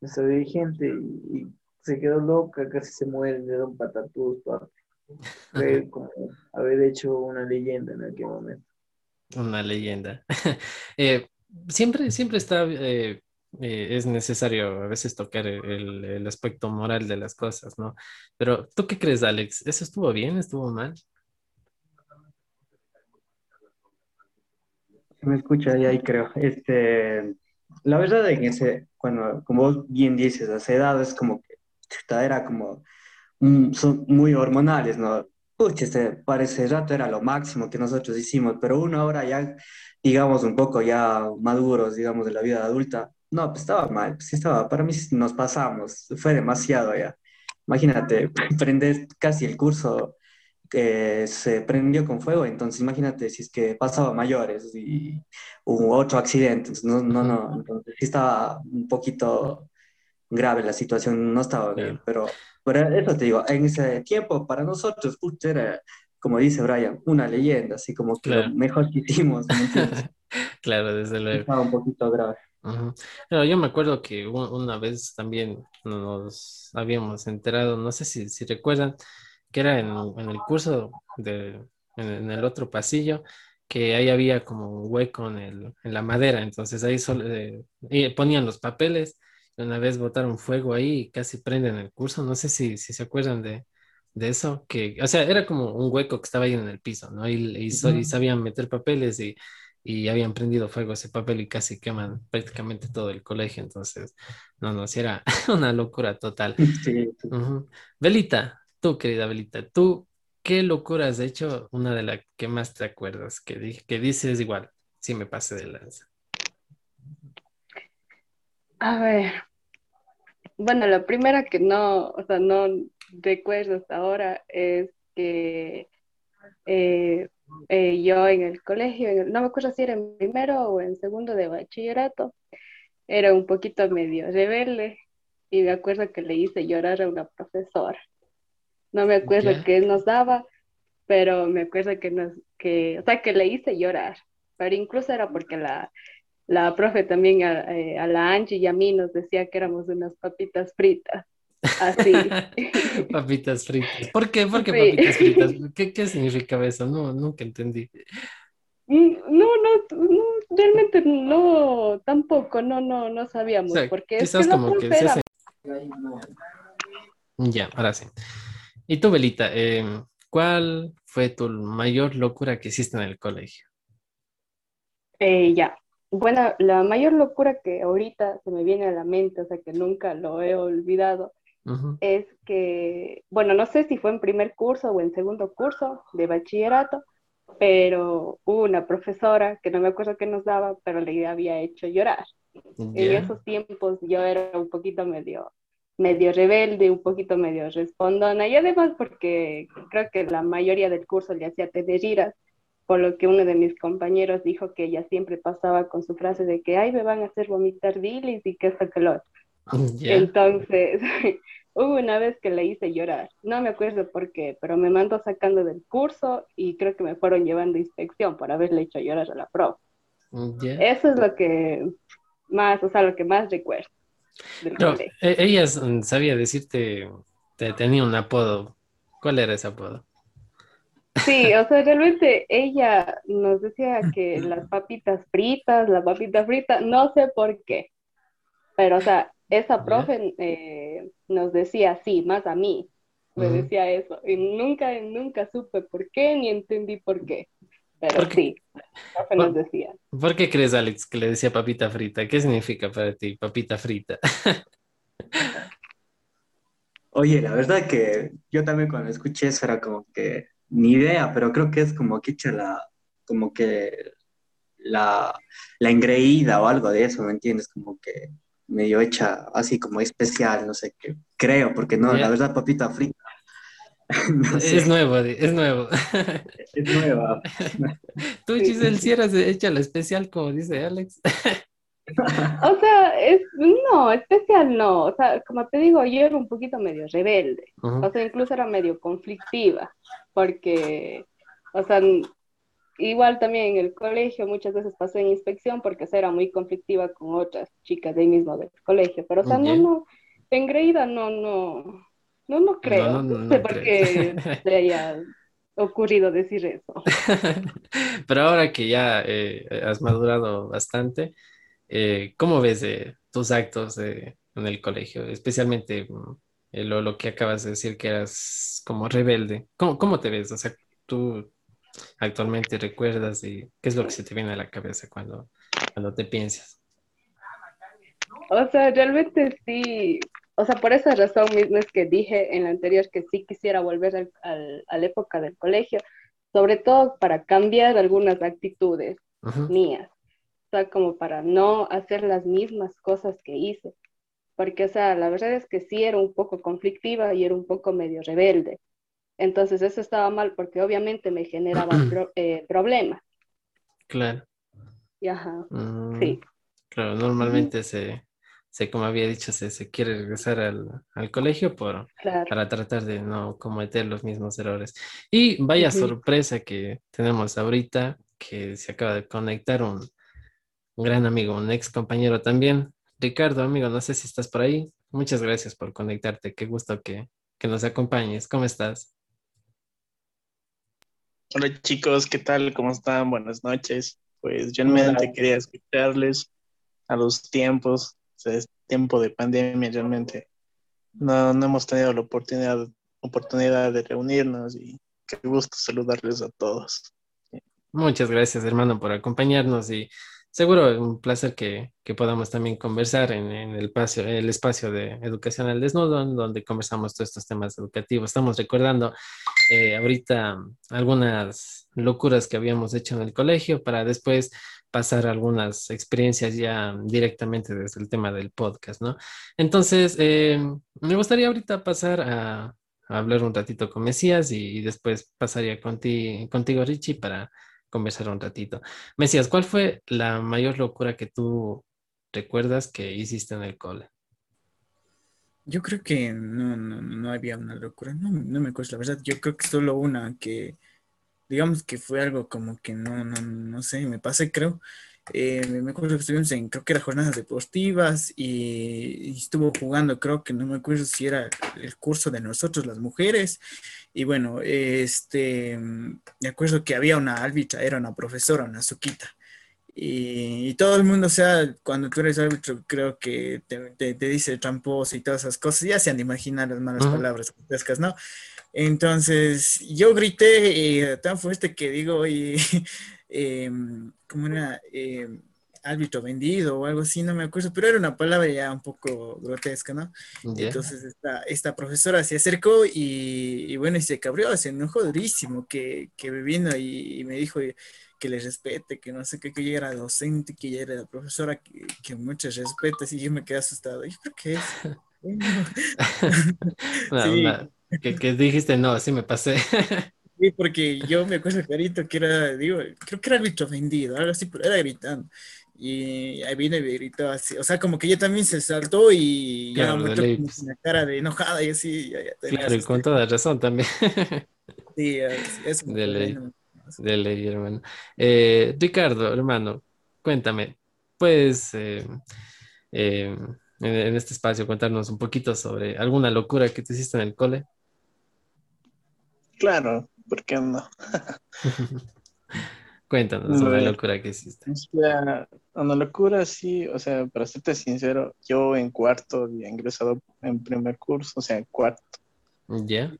nuestra dirigente y, se quedó loca, casi se muere de un patatús, Fue <laughs> como haber hecho una leyenda en aquel momento. Una leyenda. <laughs> eh, siempre, siempre está eh, eh, es necesario a veces tocar el, el, aspecto moral de las cosas, ¿no? Pero, ¿tú qué crees, Alex? ¿Eso estuvo bien? ¿Estuvo mal? Me escucha y ahí creo. Este, la verdad en ese, cuando, como vos bien dices, a esa edad es como que era como, son muy hormonales, ¿no? Pucha, este, para ese rato era lo máximo que nosotros hicimos, pero uno ahora ya, digamos, un poco ya maduros, digamos, de la vida adulta, no, pues estaba mal, pues sí estaba, para mí nos pasamos, fue demasiado ya. Imagínate, <laughs> prender casi el curso que se prendió con fuego, entonces imagínate si es que pasaba mayores y hubo otro accidente, no, no, no, entonces sí estaba un poquito grave la situación, no estaba bien, pero, pero eso te digo, en ese tiempo para nosotros, era, como dice Brian, una leyenda, así como que lo mejor que hicimos. <laughs> claro, desde luego. Estaba un poquito grave. Pero yo me acuerdo que una vez también nos habíamos enterado, no sé si, si recuerdan, que era en, en el curso de, en, el otro pasillo, que ahí había como un hueco en, el, en la madera, entonces ahí solo, eh, ponían los papeles, y una vez botaron fuego ahí y casi prenden el curso, no sé si, si se acuerdan de, de eso, que, o sea, era como un hueco que estaba ahí en el piso, ¿no? Y, y, y sabían meter papeles y y habían prendido fuego ese papel y casi queman prácticamente todo el colegio. Entonces, no, no, si era <laughs> una locura total. <laughs> Sí. Belita, tú, querida Belita, tú, ¿qué locura has hecho? Una de las que más te acuerdas, que, que dices igual, si me pase de lanza. A ver, bueno, la primera que no, o sea, no recuerdo hasta ahora es que eh, eh, yo en el colegio, no me acuerdo si era en primero o en segundo de bachillerato, era un poquito medio rebelde y me acuerdo que le hice llorar a una profesora. No me acuerdo qué nos daba, pero me acuerdo que nos, que, o sea, que le hice llorar, pero incluso era porque la, la profe también a, eh, a la Angie y a mí nos decía que éramos unas papitas fritas. Así. <laughs> papitas fritas. ¿Por qué? ¿Por qué papitas fritas? <laughs> ¿Qué, ¿Qué, significa eso? No, nunca entendí. Mm, no, no, no, realmente no, tampoco, no, no, no sabíamos. porque quizás como que Ya, ahora sí. Y tú, Belita, em, ¿cuál fue tu mayor locura que hiciste en el colegio? Eh, ya, bueno, la mayor locura que ahorita se me viene a la mente, o sea, que nunca lo he olvidado, es que, bueno, no sé si fue en primer curso o en segundo curso de bachillerato, pero hubo una profesora que no me acuerdo qué nos daba, pero le había hecho llorar. En esos tiempos yo era un poquito medio, medio rebelde, un poquito medio respondona, y además porque creo que la mayoría del curso le hacía giras, por lo que uno de mis compañeros dijo que ella siempre pasaba con su frase de que, ay, me van a hacer vomitar bilis y que esto que lo <laughs> Entonces, <laughs> hubo una vez que le hice llorar, no me acuerdo por qué, pero me mandó sacando del curso y creo que me fueron llevando a inspección por haberle hecho llorar a la profe. Eso es lo que más, o sea, lo que más recuerdo. E, ella sabía decirte, te, tenía un apodo. ¿Cuál era ese apodo? Sí, o sea, realmente ella nos decía que <laughs> las papitas fritas, la papita frita, no sé por qué, pero o sea, esa profe eh, nos decía así, más a mí, me decía eso, y nunca, nunca supe por qué, ni entendí por qué. Pero sí, profe nos decía. ¿Por qué crees, Alex, que le decía papita frita? ¿Qué significa para ti, papita frita? <laughs> Oye, la verdad que yo también cuando escuché eso era como que ni idea, pero creo que es como que la, como que la, la engreída o algo de eso, ¿me entiendes? Como que medio hecha así como especial, no sé qué, creo, porque no, la verdad, papita frita. <laughs> Es nuevo, es nuevo. <laughs> Es nueva. <laughs> Tú, Giselle, si eras hecha la especial, como dice Alex. O sea, es, no, especial no. O sea, como te digo, yo era un poquito medio rebelde. O sea, incluso era medio conflictiva. Porque, o sea, igual también en el colegio muchas veces pasé en inspección porque era muy conflictiva con otras chicas de ahí mismo del colegio. Pero, o sea, no, no, engreída no, no, no, no creo. No, <laughs> sé por qué <laughs> le haya ocurrido decir eso. <laughs> Pero ahora que ya eh, has madurado bastante, eh, ¿cómo ves tus actos en el colegio? Especialmente mm, lo, lo, que acabas de decir que eras como rebelde. ¿Cómo, ¿Cómo, te ves? O sea, tú actualmente recuerdas y qué es lo que se te viene a la cabeza cuando, cuando te piensas. O sea, realmente sí, o sea, por esa razón misma es que dije en la anterior que sí quisiera volver al, a la época del colegio, sobre todo para cambiar algunas actitudes mías, o sea, como para no hacer las mismas cosas que hice, porque, o sea, la verdad es que sí era un poco conflictiva y era un poco medio rebelde. Entonces eso estaba mal porque obviamente me generaba <clears throat> eh, problemas. Claro. Ajá, mm, sí. Claro, normalmente se, se, como había dicho, se, se quiere regresar al, al colegio por, para tratar de no cometer los mismos errores. Y vaya sorpresa que tenemos ahorita, que se acaba de conectar un, un gran amigo, un ex compañero también. Ricardo, amigo, no sé si estás por ahí. Muchas gracias por conectarte. Qué gusto que, que nos acompañes. ¿Cómo estás? Hola chicos, ¿qué tal? ¿Cómo están? Buenas noches. Pues yo realmente quería escucharles a los tiempos, o sea, es tiempo de pandemia realmente. No, no hemos tenido la oportunidad, oportunidad de reunirnos y qué gusto saludarles a todos. Muchas gracias hermano por acompañarnos y seguro un placer que, que podamos también conversar en, en, el, espacio, el espacio de educación al desnudo, donde conversamos todos estos temas educativos. Estamos recordando eh, ahorita algunas locuras que habíamos hecho en el colegio para después pasar algunas experiencias ya directamente desde el tema del podcast, ¿no? Entonces, eh, me gustaría ahorita pasar a, hablar un ratito con Mesías y, después pasaría contigo, contigo, Richie, para conversar un ratito. Mesías, ¿cuál fue la mayor locura que tú recuerdas que hiciste en el cole? Yo creo que no, no, no había una locura, no, no me acuerdo, la verdad, yo creo que solo una que, digamos que fue algo como que no, no, no sé, me pasé creo, eh, me acuerdo que estuvimos en, creo que era jornadas deportivas y, estuvo jugando, creo que no me acuerdo si era el curso de nosotros, las mujeres, y bueno, este, me acuerdo que había una árbitra, era una profesora, una suquita. Y, todo el mundo, o sea, cuando tú eres árbitro, creo que te, te, dice tramposo y todas esas cosas, ya se han de imaginar las malas uh -huh. palabras pescas, ¿no? Entonces, yo grité, y tan fuerte que digo, y, <laughs> eh, como una, eh, árbitro vendido o algo así, no me acuerdo, pero era una palabra ya un poco grotesca, ¿no? Entonces esta, esta, profesora se acercó y, bueno, y se cabrió, se enojó durísimo que, que vino y, me dijo que le respete, que no sé qué, que ella era docente, que ella era la profesora, que, que muchas respetas y yo me quedé asustado. Yo creo que es... <laughs> Que, que dijiste, no, así me pasé. <laughs> Sí, porque yo me acuerdo clarito que era, digo, creo que era árbitro vendido, algo así, pero era gritando. Y ahí vino y me gritó así. O sea, como que ella también se saltó y ya me pues. una cara de enojada y así. Ya, ya, claro, y con toda razón también. <laughs> sí, eso. De ley, de ley, hermano. Eh, Ricardo, hermano, cuéntame, pues, eh, eh, en, en, este espacio, contarnos un poquito sobre alguna locura que te hiciste en el cole. Claro, ¿por qué no? <laughs> Cuéntanos una locura que hiciste. una locura, sí, o sea, para serte sincero, yo en cuarto había ingresado en primer curso, o sea, en cuarto. ¿Ya?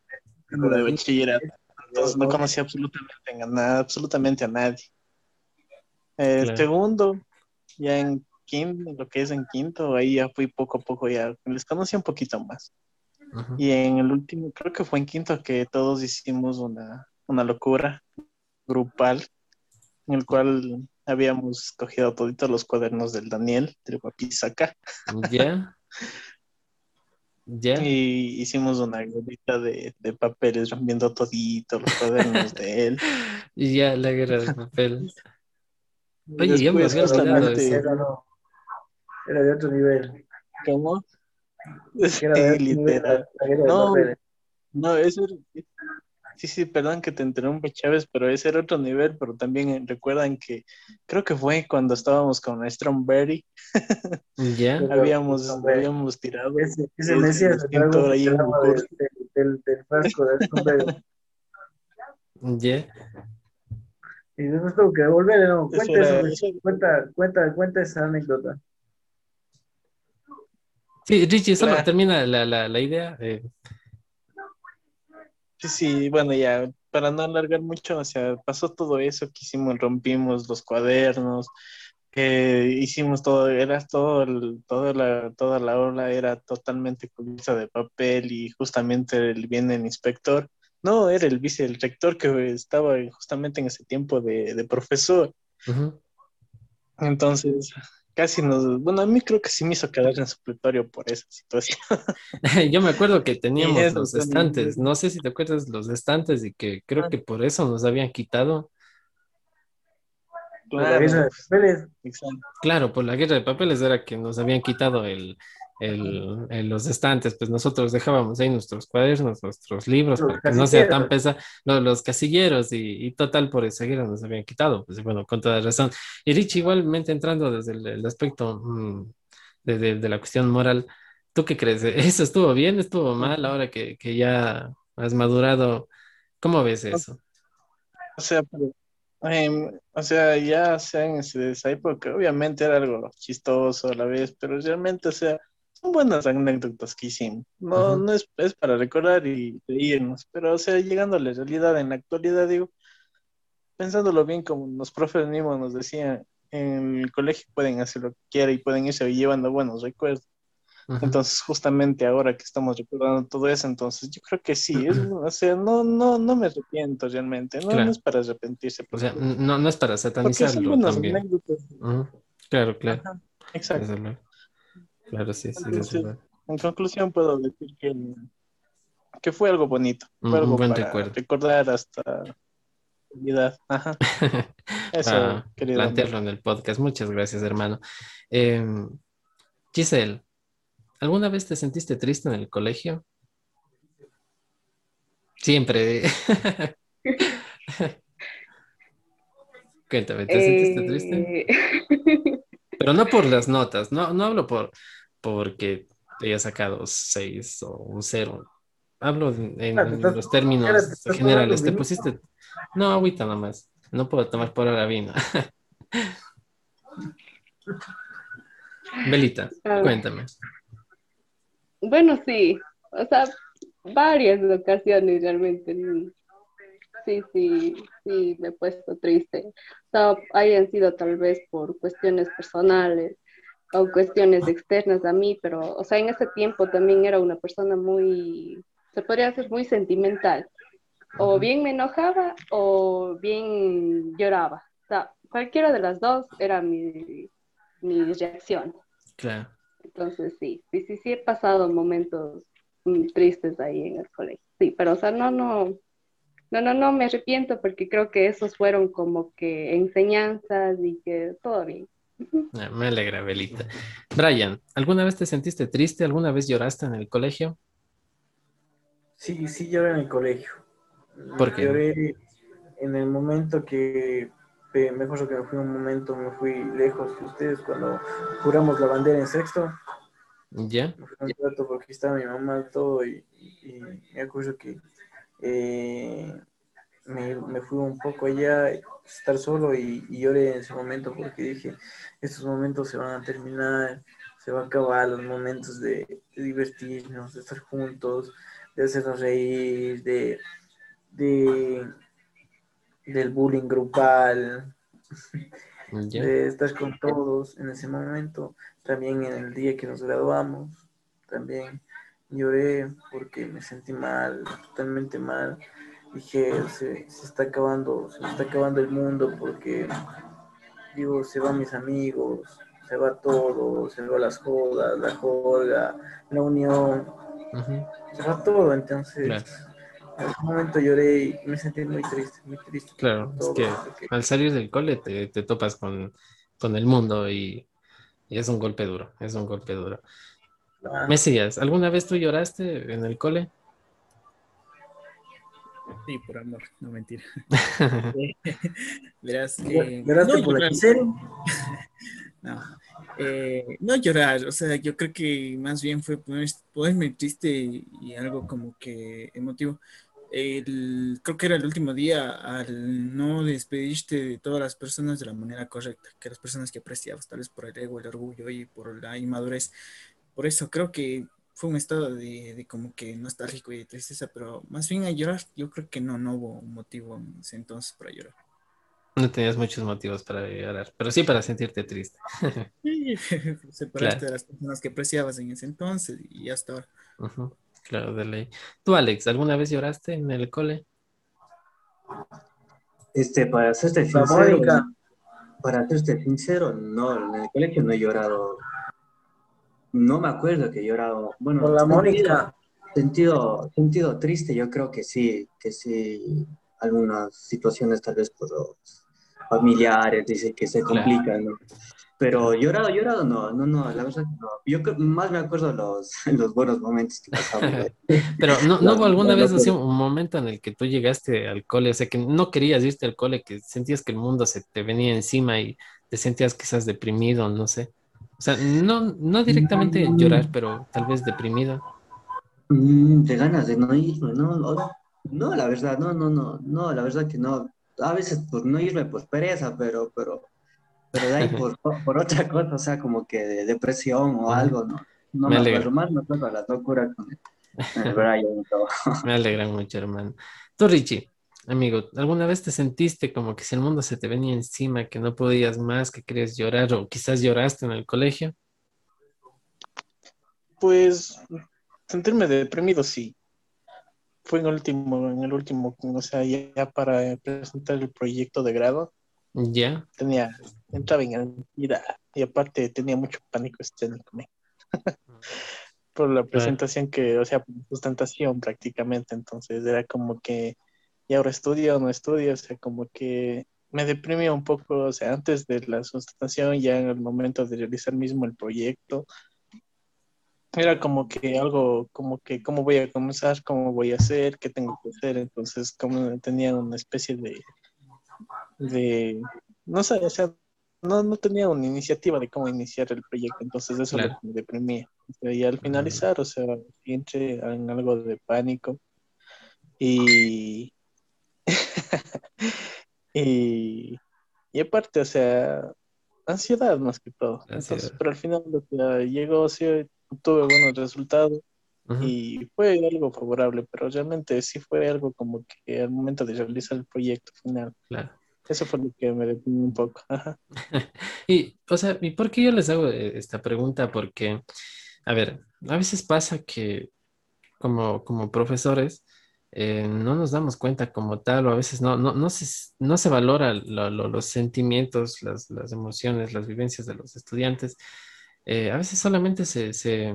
De bachillerato. Entonces no conocía absolutamente a nada, absolutamente a nadie. El segundo, ya en quinto, lo que es en quinto, ahí ya fui poco a poco, ya les conocí un poquito más. Y en el último, creo que fue en quinto que todos hicimos una, una locura grupal en el cual habíamos cogido toditos los cuadernos del Daniel, del Guapizaca. Ya. <laughs> Ya. Y hicimos una guerrita de, de, papeles rompiendo toditos los cuadernos de él. <laughs> Y ya, la guerra de papeles. Oye, ya me había olvidado Era de otro nivel. ¿Cómo? Sí, literal. no, no, eso Sí, sí, perdón que te interrumpa, Chávez, pero ese era otro nivel, pero también eh, recuerdan que creo que fue cuando estábamos con Stromberry. <laughs> Ya. <laughs> habíamos, habíamos tirado. Ese, ese ahí en del, del, del frasco de Stromberry. <laughs> Ya. Y después tengo que devolver, ¿no? Cuenta, eso, cuenta, cuenta, cuenta esa anécdota. Sí, Richie, solo termina la, la, la idea. Eh. Sí, sí, bueno, ya, para no alargar mucho, o sea, pasó todo eso que hicimos, rompimos los cuadernos, que hicimos todo, era todo, el, toda, la, toda la ola era totalmente cubierta de papel y justamente viene el inspector, no, era el vice, el rector que estaba justamente en ese tiempo de, de profesor. Entonces, casi nos, bueno, a mí creo que sí me hizo quedar en supletorio por esa situación. <laughs> Yo me acuerdo que teníamos los estantes, no sé si te acuerdas los estantes y que creo que por eso nos habían quitado. Claro, por la guerra de papeles. Claro, por la guerra de papeles era que nos habían quitado el, el, los estantes, pues nosotros dejábamos ahí nuestros cuadernos, nuestros libros, para que no sea tan pesado, los, casilleros y, total por guerra nos habían quitado, pues bueno, con toda razón. Y Rich, igualmente entrando desde el, aspecto mm, de, la cuestión moral, ¿tú qué crees? <laughs> ¿Eso estuvo bien, estuvo mal ahora que, que ya has madurado? ¿Cómo ves eso? O sea, em, o sea, ya sea en esa época, obviamente era algo chistoso a la vez, pero realmente, o sea, son buenas anécdotas que hicimos. No, no es, es, para recordar y reírnos, pero o sea, llegando a la realidad en la actualidad, digo, pensándolo bien, como los profes mismos nos decían, en el colegio pueden hacer lo que quieran y pueden irse llevando buenos recuerdos. Entonces, justamente ahora que estamos recordando todo eso, entonces yo creo que sí, es, <clears throat> o sea, no, no, no me arrepiento realmente, no, no es para arrepentirse. O sea, no, no es para satanizarlo también. Claro, claro. Exacto. Claro, sí, sí. en conclusión puedo decir que, que fue algo bonito. Fue algo un buen recuerdo. Recordar hasta vida. Ajá. <laughs> Eso, ah, Plantearlo en el podcast. Muchas gracias, hermano. Eh, Giselle, ¿alguna vez te sentiste triste en el colegio? Siempre. <laughs> Cuéntame, ¿te sentiste triste? Eh, <laughs> Pero no por las notas, no, no hablo por, porque te haya sacado seis o un cero. Hablo en, los términos generales. Te pusiste. No, agüita nomás. No puedo tomar por ahora vino. <laughs> Belita, ah. cuéntame. Bueno, sí. O sea, varias ocasiones realmente. sí, sí, sí, me he puesto triste. O sea, hayan sido tal vez por cuestiones personales o cuestiones externas a mí, pero, o sea, en ese tiempo también era una persona muy, se podría decir, muy sentimental. O bien me enojaba o bien lloraba. O sea, cualquiera de las dos era mi, mi reacción. Claro. Entonces, sí, sí, sí, sí he pasado momentos tristes ahí en el colegio. Sí, pero, o sea, no, no, no, no, no me arrepiento porque creo que esos fueron como que enseñanzas y que todo bien. Ah, me alegra, Belita. Brian, ¿alguna vez te sentiste triste? ¿Alguna vez lloraste en el colegio? Sí, sí lloré en el colegio. ¿Por qué? Lloré en el momento que, mejor que me fui un momento, me fui lejos de ustedes cuando juramos la bandera en sexto. ¿Ya? Me fui un rato porque estaba mi mamá todo y me acuerdo que eh, me, me, fui un poco allá, estar solo y, y, lloré en ese momento porque dije, estos momentos se van a terminar, se va a acabar los momentos de, de divertirnos, de estar juntos, de hacernos reír, de, de del bullying grupal, yeah. de estar con todos en ese momento, también en el día que nos graduamos, también lloré porque me sentí mal, totalmente mal. Dije, se, se, está acabando, se está acabando el mundo porque, digo, se van mis amigos, se va todo, se van las jodas, la jorga, la unión, uh -huh. se va todo. Entonces, claro. en ese momento lloré y me sentí muy triste, muy triste. Claro, es que porque... al salir del cole te, te topas con, con el mundo y, y es un golpe duro, es un golpe duro. Ah. Mesías, ¿alguna vez tú lloraste en el cole? Sí, por amor, no mentira. <laughs> <laughs> Verás que. ¿Lloraste no, por llorar. <laughs> no. Eh, no llorar, o sea, yo creo que más bien fue ponerme triste y algo como que emotivo. El, creo que era el último día al no despedirte de todas las personas de la manera correcta, que las personas que apreciabas, tal vez por el ego, el orgullo y por la inmadurez. Por eso creo que fue un estado de, de, como que nostálgico y de tristeza, pero más bien a llorar, yo creo que no, no hubo motivo en ese entonces para llorar. No tenías muchos motivos para llorar, pero sí para sentirte triste. <laughs> Sí, <laughs> separaste claro. de las personas que apreciabas en ese entonces y hasta ahora. Uh -huh. Claro, de ley. ¿Tú, Alex, alguna vez lloraste en el cole? Este, para serte sincero, para serte sincero, no, en el colegio no he llorado no me acuerdo que he llorado. Bueno, Con la Mónica. Sentido, sentido triste, yo creo que sí, que sí, algunas situaciones tal vez por los familiares, dice que se complican, ¿no? Pero llorado, llorado, no, no, no, la verdad que no. Yo más me acuerdo los, <laughs> los buenos momentos que pasamos. <laughs> Pero no, no hubo alguna vez así un momento en el que tú llegaste al cole, o sea, que no querías irte al cole, que sentías que el mundo se te venía encima y te sentías quizás deprimido, no sé. O sea, no, no directamente Mm. llorar, pero tal vez deprimido. Mm, de ganas de no irme, no, no, no, la verdad, no, no, no, no, la verdad que no. A veces por no irme, pues pereza, pero, pero, pero de ahí <laughs> por, por otra cosa, o sea, como que de depresión o algo, ¿no? No Me me, alegra. acuerdo más, me acuerdo de las locuras con el, con el Brian. <laughs> Me alegra mucho, hermano. Tú, Richie, amigo, ¿alguna vez te sentiste como que si el mundo se te venía encima, que no podías más, que querías llorar o quizás lloraste en el colegio? Pues sentirme deprimido, sí. Fue en el último, en el último, o sea, ya para presentar el proyecto de grado, Ya, tenía, entraba en ansiedad y aparte tenía mucho pánico escénico. <laughs> por la presentación que, o sea, sustentación prácticamente, entonces era como que, ¿y ahora estudio o no estudio? O sea, como que me deprimía un poco, o sea, antes de la sustentación, ya en el momento de realizar mismo el proyecto, era como que algo, como que cómo voy a comenzar, cómo voy a hacer, qué tengo que hacer, entonces como tenía una especie de, de, no sé, o sea, no, no tenía una iniciativa de cómo iniciar el proyecto, entonces eso Claro. me deprimía. Y al finalizar, o sea, entré en algo de pánico y, <laughs> y, y aparte, o sea, ansiedad más que todo. Entonces, pero al final lo que llegó, sí, tuve buenos resultados y fue algo favorable, pero realmente sí fue algo como que al momento de realizar el proyecto final. Claro. Eso fue lo que me detuvo un poco. <laughs> y, o sea, ¿y por qué yo les hago eh, esta pregunta? Porque, a ver, a veces pasa que como, como profesores eh, no nos damos cuenta como tal, o a veces no, no, no, se, no se valora los sentimientos, las, las, emociones, las vivencias de los estudiantes. Eh, a veces solamente se, se,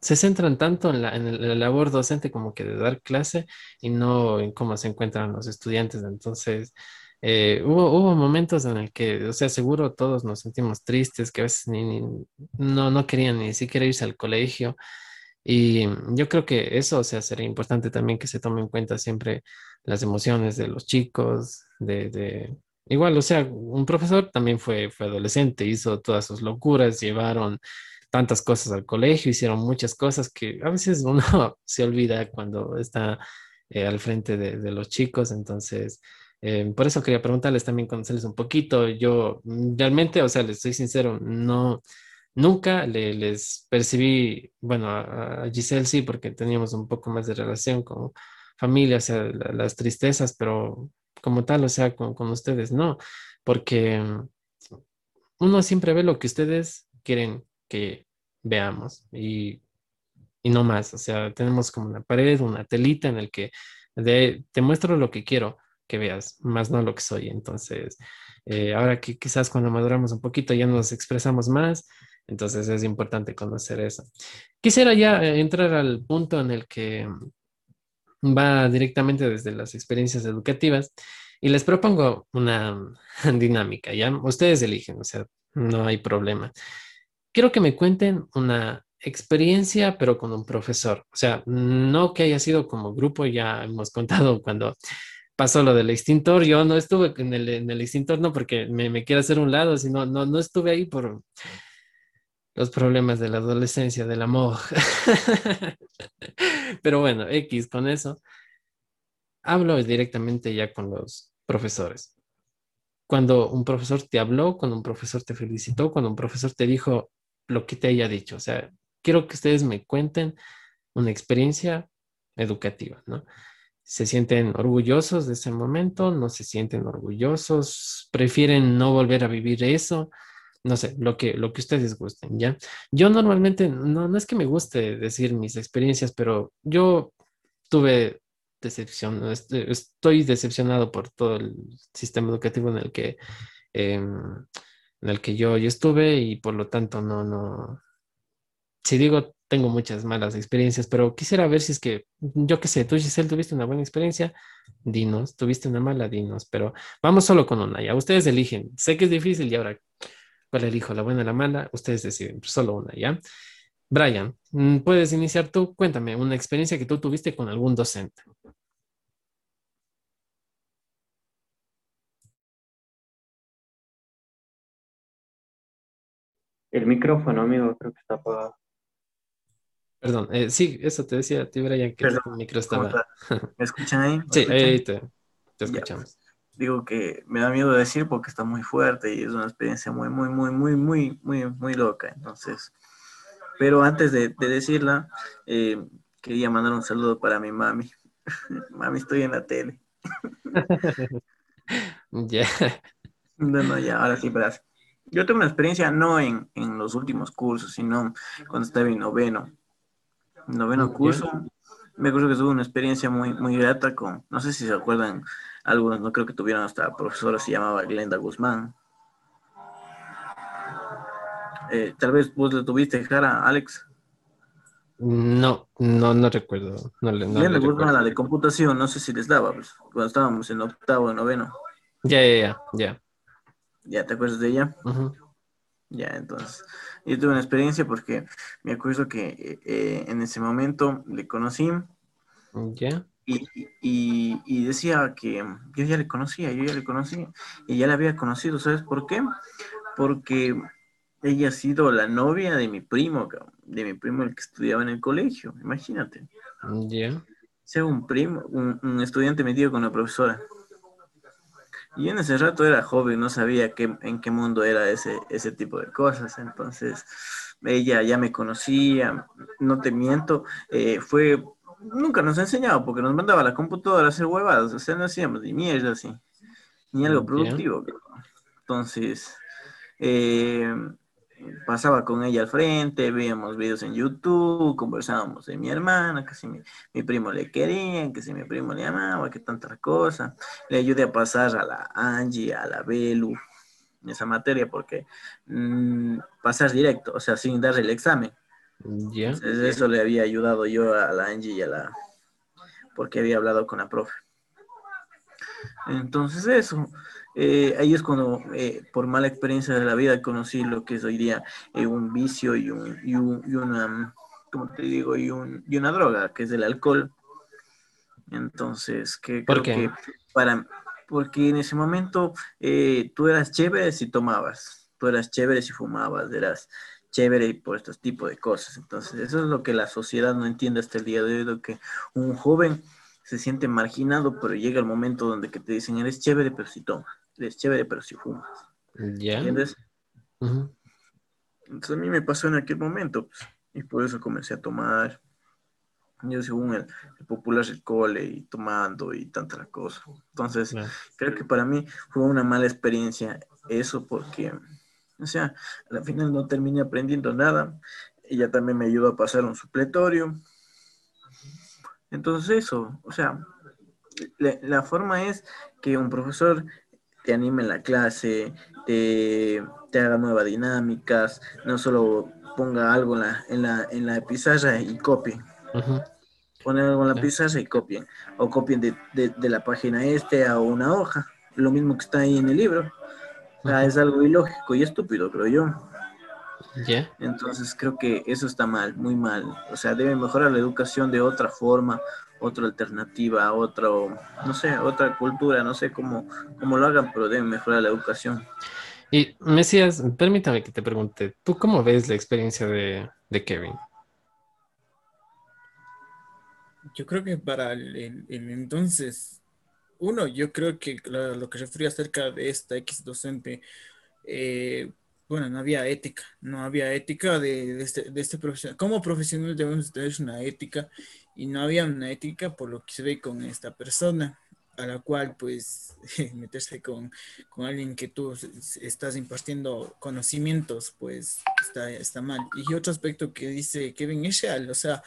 se centran tanto en la, en la labor docente como que de dar clase y no en cómo se encuentran los estudiantes. Entonces, eh, hubo, hubo momentos en el que, o sea, seguro todos nos sentimos tristes, que a veces ni, no, no querían ni siquiera irse al colegio. Y yo creo que eso, o sea, sería importante también que se tome en cuenta siempre las emociones de los chicos, de, de... Igual, o sea, un profesor también fue, fue adolescente, hizo todas sus locuras, llevaron tantas cosas al colegio, hicieron muchas cosas que a veces uno <laughs> se olvida cuando está eh, al frente de, los chicos. Entonces, eh, por eso quería preguntarles también, conocerles un poquito. Yo mm, realmente, o sea, les soy sincero, no, nunca le, les percibí, bueno, a, Giselle sí, porque teníamos un poco más de relación con familia, o sea, las tristezas, pero como tal, o sea, con, con ustedes no, porque mm, uno siempre ve lo que ustedes quieren que veamos y, y no más. O sea, tenemos como una pared, una telita en el que de, te muestro lo que quiero que veas, más no lo que soy. Entonces, eh, ahora que quizás cuando maduramos un poquito ya nos expresamos más, entonces es importante conocer eso. Quisiera ya eh, entrar al punto en el que va directamente desde las experiencias educativas y les propongo una <laughs> dinámica, ¿ya? Ustedes eligen, o sea, no hay problema quiero que me cuenten una experiencia, pero con un profesor. O sea, no que haya sido como grupo, ya hemos contado <laughs> cuando pasó lo del extintor. Yo no estuve en el, en el extintor, no porque me, me quiera hacer un lado, sino no, no estuve ahí por los problemas de la adolescencia, del amor. <laughs> pero bueno, X con eso. Hablo directamente ya con los profesores. Cuando un profesor te habló, cuando un profesor te felicitó, cuando un profesor te dijo, lo que te haya dicho. O sea, quiero que ustedes me cuenten una experiencia educativa, ¿no? ¿Se sienten orgullosos de ese momento? ¿No se sienten orgullosos? ¿Prefieren no volver a vivir eso? No sé, lo que, lo que ustedes gusten, ¿ya? Yo normalmente, no, no es que me guste decir mis experiencias, pero yo tuve decepción, estoy decepcionado por todo el sistema educativo en el que em, en el que yo, yo estuve y por lo tanto no, no, si digo, tengo muchas malas experiencias, pero quisiera ver si es que, yo qué sé, tú Giselle tuviste una buena experiencia, dinos, tuviste una mala, dinos, pero vamos solo con una, ya, ustedes eligen, sé que es difícil y ahora, ¿cuál elijo, la buena o la mala? Ustedes deciden, solo una, ¿ya? Brian, mm, puedes iniciar tú, cuéntame una experiencia que tú tuviste con algún docente. El micrófono, amigo, creo que está apagado. Perdón, eh, sí, eso te decía, ti, Brian, que el micro estaba. ¿Me escuchan ahí? sí, ahí te, escuchamos. Digo que me da miedo decir porque está muy fuerte y es una experiencia muy, muy, muy, muy, muy, muy, muy loca. Entonces, pero antes de, decirla, eh, quería mandar un saludo para mi mami. <laughs> mami, estoy en la tele. <laughs> Ya. No, no, ya, ahora sí, gracias. Yo tengo una experiencia no en, en los últimos cursos, sino cuando estaba en noveno. Noveno curso. Me acuerdo que tuve una experiencia muy, muy grata con, no sé si se acuerdan, algunos no creo que tuvieron hasta profesora, se llamaba Glenda Guzmán. Eh, tal vez vos le tuviste, Jara, Alex. No, no, no recuerdo. No, no Glenda Guzmán, la de computación, no sé si les daba, pues, cuando estábamos en octavo, noveno. Ya, ya, ya, ya. ¿Ya te acuerdas de ella? Ya, entonces, yo tuve una experiencia porque me acuerdo que eh, en ese momento le conocí. Ya. Y, y, decía que yo ya le conocía, yo ya le conocí, y ya la había conocido, ¿sabes por qué? Porque ella ha sido la novia de mi primo, de mi primo el que estudiaba en el colegio, imagínate. Ya. Sea un primo, un, un estudiante metido con la profesora. Y en ese rato era joven, no sabía qué, en qué mundo era ese, ese tipo de cosas. Entonces, ella ya me conocía, no te miento, eh, fue, nunca nos ha enseñado porque nos mandaba a la computadora a hacer huevadas, o sea, no hacíamos ni mierda así, ni algo productivo. Entonces, eh, pasaba con ella al frente, veíamos videos en YouTube, conversábamos de mi hermana, que si mi, primo le quería, que si mi primo le amaba, que tantas cosas. Le ayudé a pasar a la Angie, a la Belu, en esa materia, porque mm, pasar directo, o sea, sin dar el examen. eso le había ayudado yo a la Angie y a la... porque había hablado con la profe. Entonces eso, eh, ahí es cuando eh, por mala experiencia de la vida conocí lo que es hoy día eh, un vicio y, un, y, una, ¿cómo te digo? Y, un, y una droga, que es el alcohol. Entonces, que creo que para, porque en ese momento tú eras chévere si tomabas, tú eras chévere si fumabas, eras chévere por estos tipos de cosas. Entonces, eso es lo que la sociedad no entiende hasta el día de hoy, que un joven se siente marginado, pero llega el momento donde que te dicen, eres chévere, pero si tomas es chévere, pero si fumas. ¿Ya? ¿Entiendes? Entonces a mí me pasó en aquel momento, pues, y por eso comencé a tomar. Yo según el, popular alcohol y tomando y tanta cosa. Entonces, creo que para mí fue una mala experiencia eso porque, o sea, al final no terminé aprendiendo nada. Ella también me ayudó a pasar un supletorio. Entonces eso, o sea, la forma es que un profesor te anime en la clase, te, te haga nuevas dinámicas, no solo ponga algo en la, en la, en la pizarra y copie. Poner algo en la pizarra y copien. O copien de, de, la página este a una hoja. Lo mismo que está ahí en el libro. es algo ilógico y estúpido, creo yo. Entonces creo que eso está mal, muy mal. O sea, debe mejorar la educación de otra forma, otra alternativa, otro, no sé, otra cultura, no sé cómo, cómo lo hagan, pero deben mejorar la educación. Y Mesías, permítame que te pregunte, ¿tú cómo ves la experiencia de, Kevin? Yo creo que para el, entonces, uno, yo creo que lo, que refería acerca de esta X docente, eh, bueno, no había ética, no había ética de, este, de este profesional. Como profesional debemos tener una ética y no había una ética por lo que se ve con esta persona, a la cual pues <laughs> meterse con, con alguien que tú estás impartiendo conocimientos, pues está, está mal. Y otro aspecto que dice Kevin es real, o sea,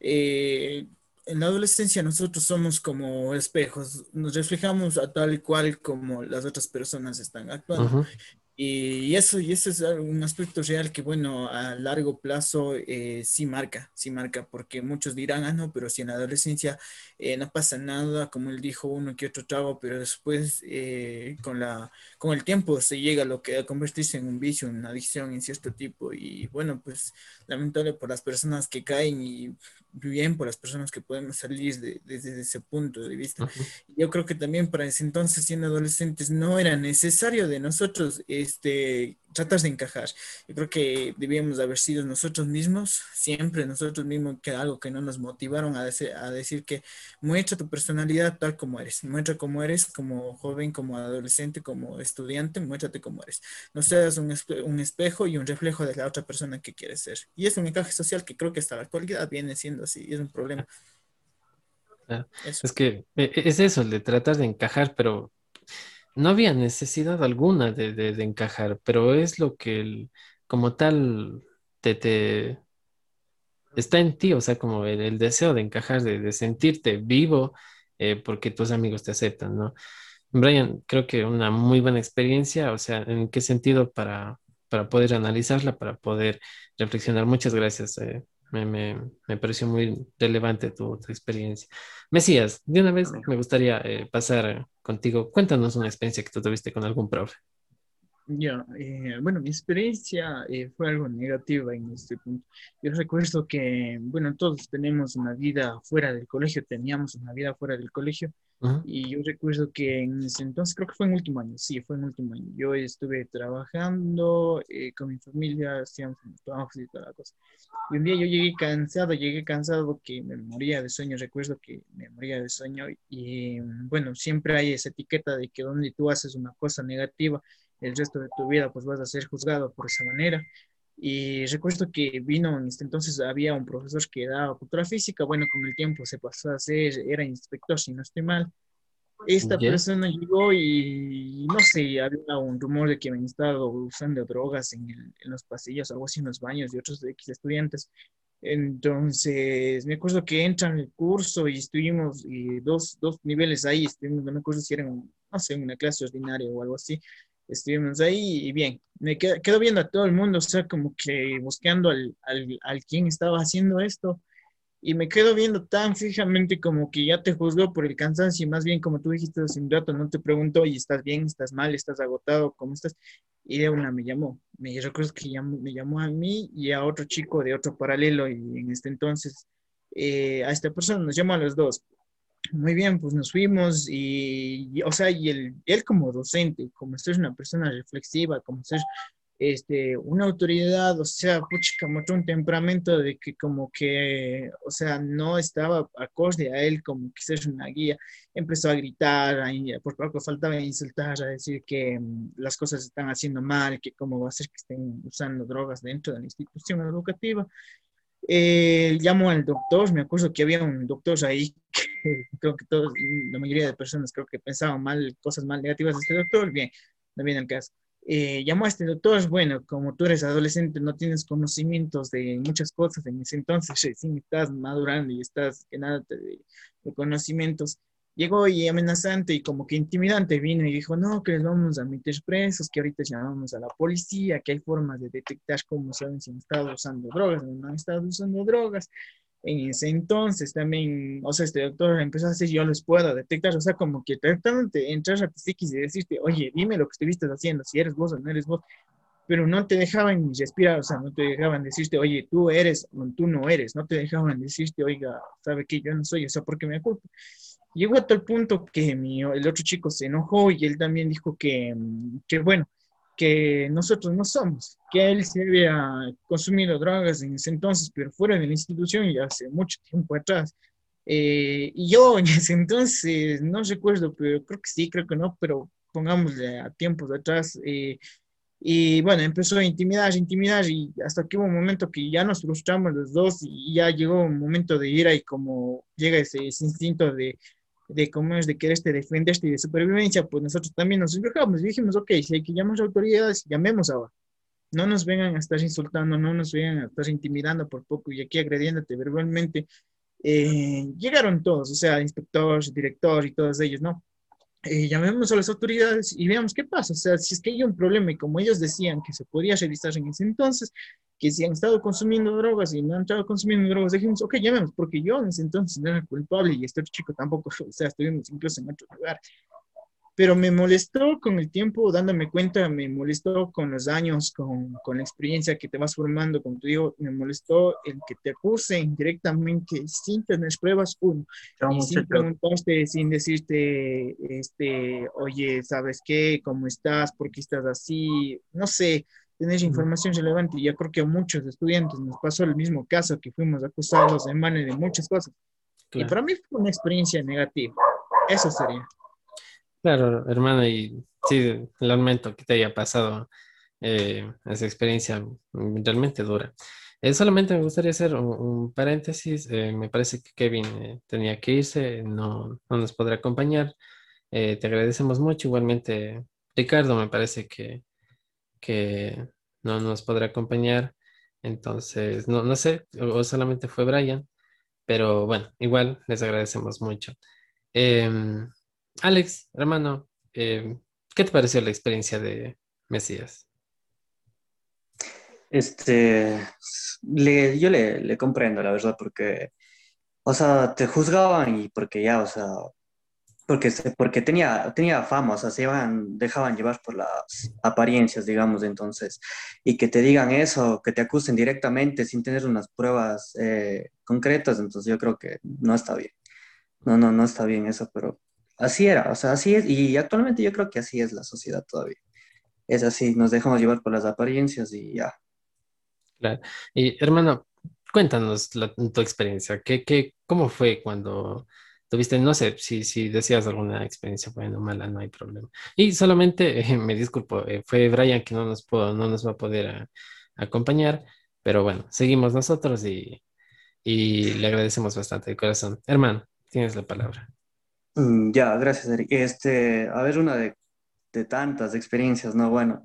eh, en la adolescencia nosotros somos como espejos, nos reflejamos a tal cual como las otras personas están actuando. Y eso, y eso es un aspecto real que, bueno, a largo plazo eh, sí marca, sí marca, porque muchos dirán, ah, no, pero si en la adolescencia eh, no pasa nada, como él dijo, uno que otro trago, pero después eh, con, la, con el tiempo se llega a lo que a convertirse en un vicio, en una adicción en cierto tipo. Y bueno, pues lamentable por las personas que caen y bien por las personas que podemos salir de, desde ese punto de vista. Yo creo que también para ese entonces, siendo adolescentes, no era necesario de nosotros este, tratas de encajar. Yo creo que debíamos haber sido nosotros mismos, siempre nosotros mismos, que algo que no nos motivaron a, decir, a decir que muestra tu personalidad tal como eres, muestra cómo eres como joven, como adolescente, como estudiante, muéstrate como eres. No seas un, un espejo y un reflejo de la otra persona que quieres ser. Y es un encaje social que creo que hasta la actualidad viene siendo así, y es un problema. Es que e, e, es eso, el de tratar de encajar, pero no había necesidad alguna de, encajar, pero es lo que como tal te, está en ti, o sea, como el, deseo de encajar, de, sentirte vivo, eh, porque tus amigos te aceptan, ¿no? Brian, creo que una muy buena experiencia, o sea, ¿en qué sentido para, para poder analizarla, para poder reflexionar? Muchas gracias. Eh, me, pareció muy relevante tu, experiencia. Mesías, de una vez me gustaría eh, pasar contigo. Cuéntanos una experiencia que tú tuviste con algún profe. Ya, eh, bueno, mi experiencia eh, fue algo negativa en este punto. Yo recuerdo que, bueno, todos tenemos una vida fuera del colegio, teníamos una vida fuera del colegio, Y yo recuerdo que en ese entonces, creo que fue en último año, sí, fue en último año. Yo estuve trabajando eh, con mi familia, hacíamos trabajos y toda la cosa. Y un día yo llegué cansado, llegué cansado que me moría de sueño, recuerdo que me moría de sueño. Y bueno, siempre hay esa etiqueta de que donde tú haces una cosa negativa, el resto de tu vida pues vas a ser juzgado por esa manera. Y recuerdo que vino en este entonces, había un profesor que daba cultura física, bueno, con el tiempo se pasó a ser, era inspector, si no estoy mal. Esta persona llegó y no sé, había un rumor de que habían estado usando drogas en, en los pasillos, algo así en los baños de otros X estudiantes. Entonces, me acuerdo que entran el curso y estuvimos y dos, dos niveles ahí, estuvimos, no me acuerdo si eran, no sé, una clase ordinaria o algo así estuvimos ahí y bien, me quedo, viendo a todo el mundo, o sea, como que buscando al, al, al quien estaba haciendo esto. Y me quedo viendo tan fijamente como que ya te juzgó por el cansancio y más bien como tú dijiste hace un rato, no te pregunto, y estás bien, estás mal, estás agotado, ¿cómo estás? Y de una me llamó, me recuerdo que me llamó a mí y a otro chico de otro paralelo y en este entonces eh, a esta persona nos llamó a los dos muy bien, pues nos fuimos y, o sea, y él, él como docente, como ser una persona reflexiva, como ser este, una autoridad, o sea, puchica, mostró un temperamento de que como que, o sea, no estaba acorde a él como que ser una guía, empezó a gritar, a, por poco faltaba insultar, a decir que mm, las cosas están haciendo mal, que cómo va a ser que estén usando drogas dentro de la institución educativa, eh, llamo al doctor, me acuerdo que había un doctor ahí, que <laughs> creo que todos, la mayoría de personas creo que pensaban mal, cosas mal negativas de este doctor, bien, no viene el caso. Eh, llamo a este doctor, bueno, como tú eres adolescente, no tienes conocimientos de muchas cosas en ese entonces, recién estás madurando y estás que nada de, de conocimientos, llegó y amenazante y como que intimidante vino y dijo, no, que les vamos a meter presos, que ahorita llamamos a la policía, que hay formas de detectar cómo saben si han estado usando drogas o no han estado usando drogas. En ese entonces también, o sea, este doctor empezó a decir, yo les puedo detectar, o sea, como que tratando de entrar a tu psiquis y decirte, oye, dime lo que estuviste haciendo, si eres vos o no eres vos, pero no te dejaban respirar, o sea, no te dejaban decirte, oye, tú eres o tú no eres, no te dejaban decirte, oiga, sabe que yo no soy, o sea, ¿por qué me culpa? Llegó a tal punto que mi, el otro chico se enojó y él también dijo que, que, bueno, que nosotros no somos, que él se había consumido drogas en ese entonces, pero fuera de la institución y hace mucho tiempo atrás. Eh, y yo en ese entonces, no recuerdo, pero creo que sí, creo que no, pero pongámosle a tiempos atrás, eh, y bueno, empezó a intimidar, intimidar, y hasta que hubo un momento que ya nos frustramos los dos y ya llegó un momento de ira y como llega ese, ese instinto de, de cómo es de querer este, defenderte y de supervivencia, pues nosotros también nos enfocamos y dijimos, ok, si hay que llamar a autoridades, llamemos ahora. No nos vengan a estar insultando, no nos vengan a estar intimidando por poco y aquí agrediéndote verbalmente. Eh, llegaron todos, o sea, inspectores, director y todos ellos, ¿no? Eh, llamemos a las autoridades y veamos qué pasa. O sea, si es que hay un problema y como ellos decían que se podía revisar en ese entonces, que si han estado consumiendo drogas y no han estado consumiendo drogas, dijimos, ok, llamemos, porque yo en ese entonces no era culpable y este chico tampoco, <laughs> o sea, estuvimos incluso en otro lugar. Pero me molestó con el tiempo, dándome cuenta, me molestó con los años, con, con la experiencia que te vas formando, como te digo, me molestó el que te acusen directamente sin tener pruebas, uno, y sin preguntarte, sin decirte, este, oye, ¿sabes qué? ¿Cómo estás? ¿Por qué estás así? No sé, tener información relevante. Y yo creo que a muchos estudiantes nos pasó el mismo caso, que fuimos acusados en mano de muchas cosas. Y para mí fue una experiencia negativa. Eso sería. Claro, hermano, y sí, lamento que te haya pasado eh, esa experiencia realmente dura. Eh, solamente me gustaría hacer un, paréntesis. Eh, me parece que Kevin tenía que irse, no, no nos podrá acompañar. te agradecemos mucho. Igualmente, Ricardo, me parece que que no nos podrá acompañar. Entonces, no, no sé, o, solamente fue Brian, pero bueno, igual les agradecemos mucho. Alex, hermano, em, ¿qué te pareció la experiencia de Mesías? Este, yo le, le comprendo, la verdad, porque, o sea, te juzgaban y porque ya, o sea, porque, porque tenía, tenía fama, o sea, se iban, dejaban llevar por las apariencias, digamos, entonces, y que te digan eso, que te acusen directamente sin tener unas pruebas eh, concretas, entonces yo creo que no está bien. No, no, no está bien eso, pero así era, o sea, así es, y actualmente yo creo que así es la sociedad todavía. Es así, nos dejamos llevar por las apariencias y ya. Claro. Y hermano, cuéntanos tu experiencia. ¿Qué, qué, ¿Cómo fue cuando tuviste, no sé, si, si decías alguna experiencia buena o mala, no hay problema. Y solamente, <laughs> me disculpo, eh, fue Brian que no nos, pudo, no nos va a poder ah, acompañar, pero bueno, seguimos nosotros y, y le agradecemos bastante de corazón. Hermano, tienes la palabra. Mm, ya, gracias, Eric. Este, a ver, una de, de tantas experiencias, ¿no? Bueno,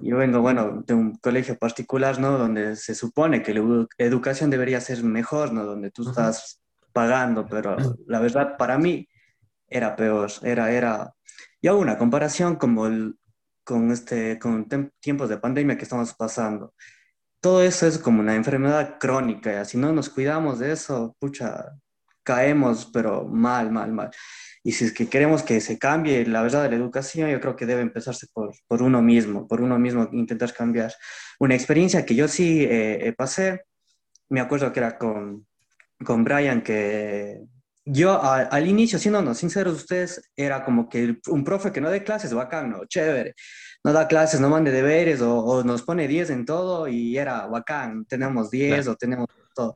yo vengo, bueno, de un colegio particular, ¿no? Donde se supone que la educación debería ser mejor, ¿no? Donde tú estás pagando, pero <clears throat> la verdad para mí era peor, era, era, ya una comparación como el, con, este, con tiempos de pandemia que estamos pasando todo eso es como una enfermedad crónica, y si no nos cuidamos de eso, pucha, caemos, pero mal, mal, mal. Y si es que queremos que se cambie la verdad de la educación, yo creo que debe empezarse por, por uno mismo, por uno mismo intentar cambiar. Una experiencia que yo sí eh, eh, pasé, me acuerdo que era con, con Brian, que yo al inicio, siendo sinceros ustedes, era como que un profe que no dé clases, bacán, no, chévere no da clases, no mande deberes o, nos pone 10 en todo y era bacán, tenemos 10 o tenemos todo.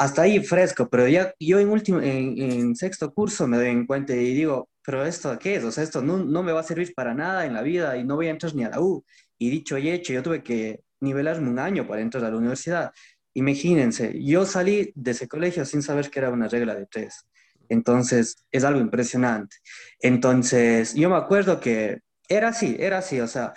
Hasta ahí fresco, pero ya yo en, último, en, sexto curso me doy en cuenta y digo, pero esto qué es? O sea, esto no, no me va a servir para nada en la vida y no voy a entrar ni a la U. Y dicho y hecho, yo tuve que nivelarme un año para entrar a la universidad. Imagínense, yo salí de ese colegio sin saber que era una regla de tres. Entonces, es algo impresionante. Entonces, yo me acuerdo que era así, era así, o sea,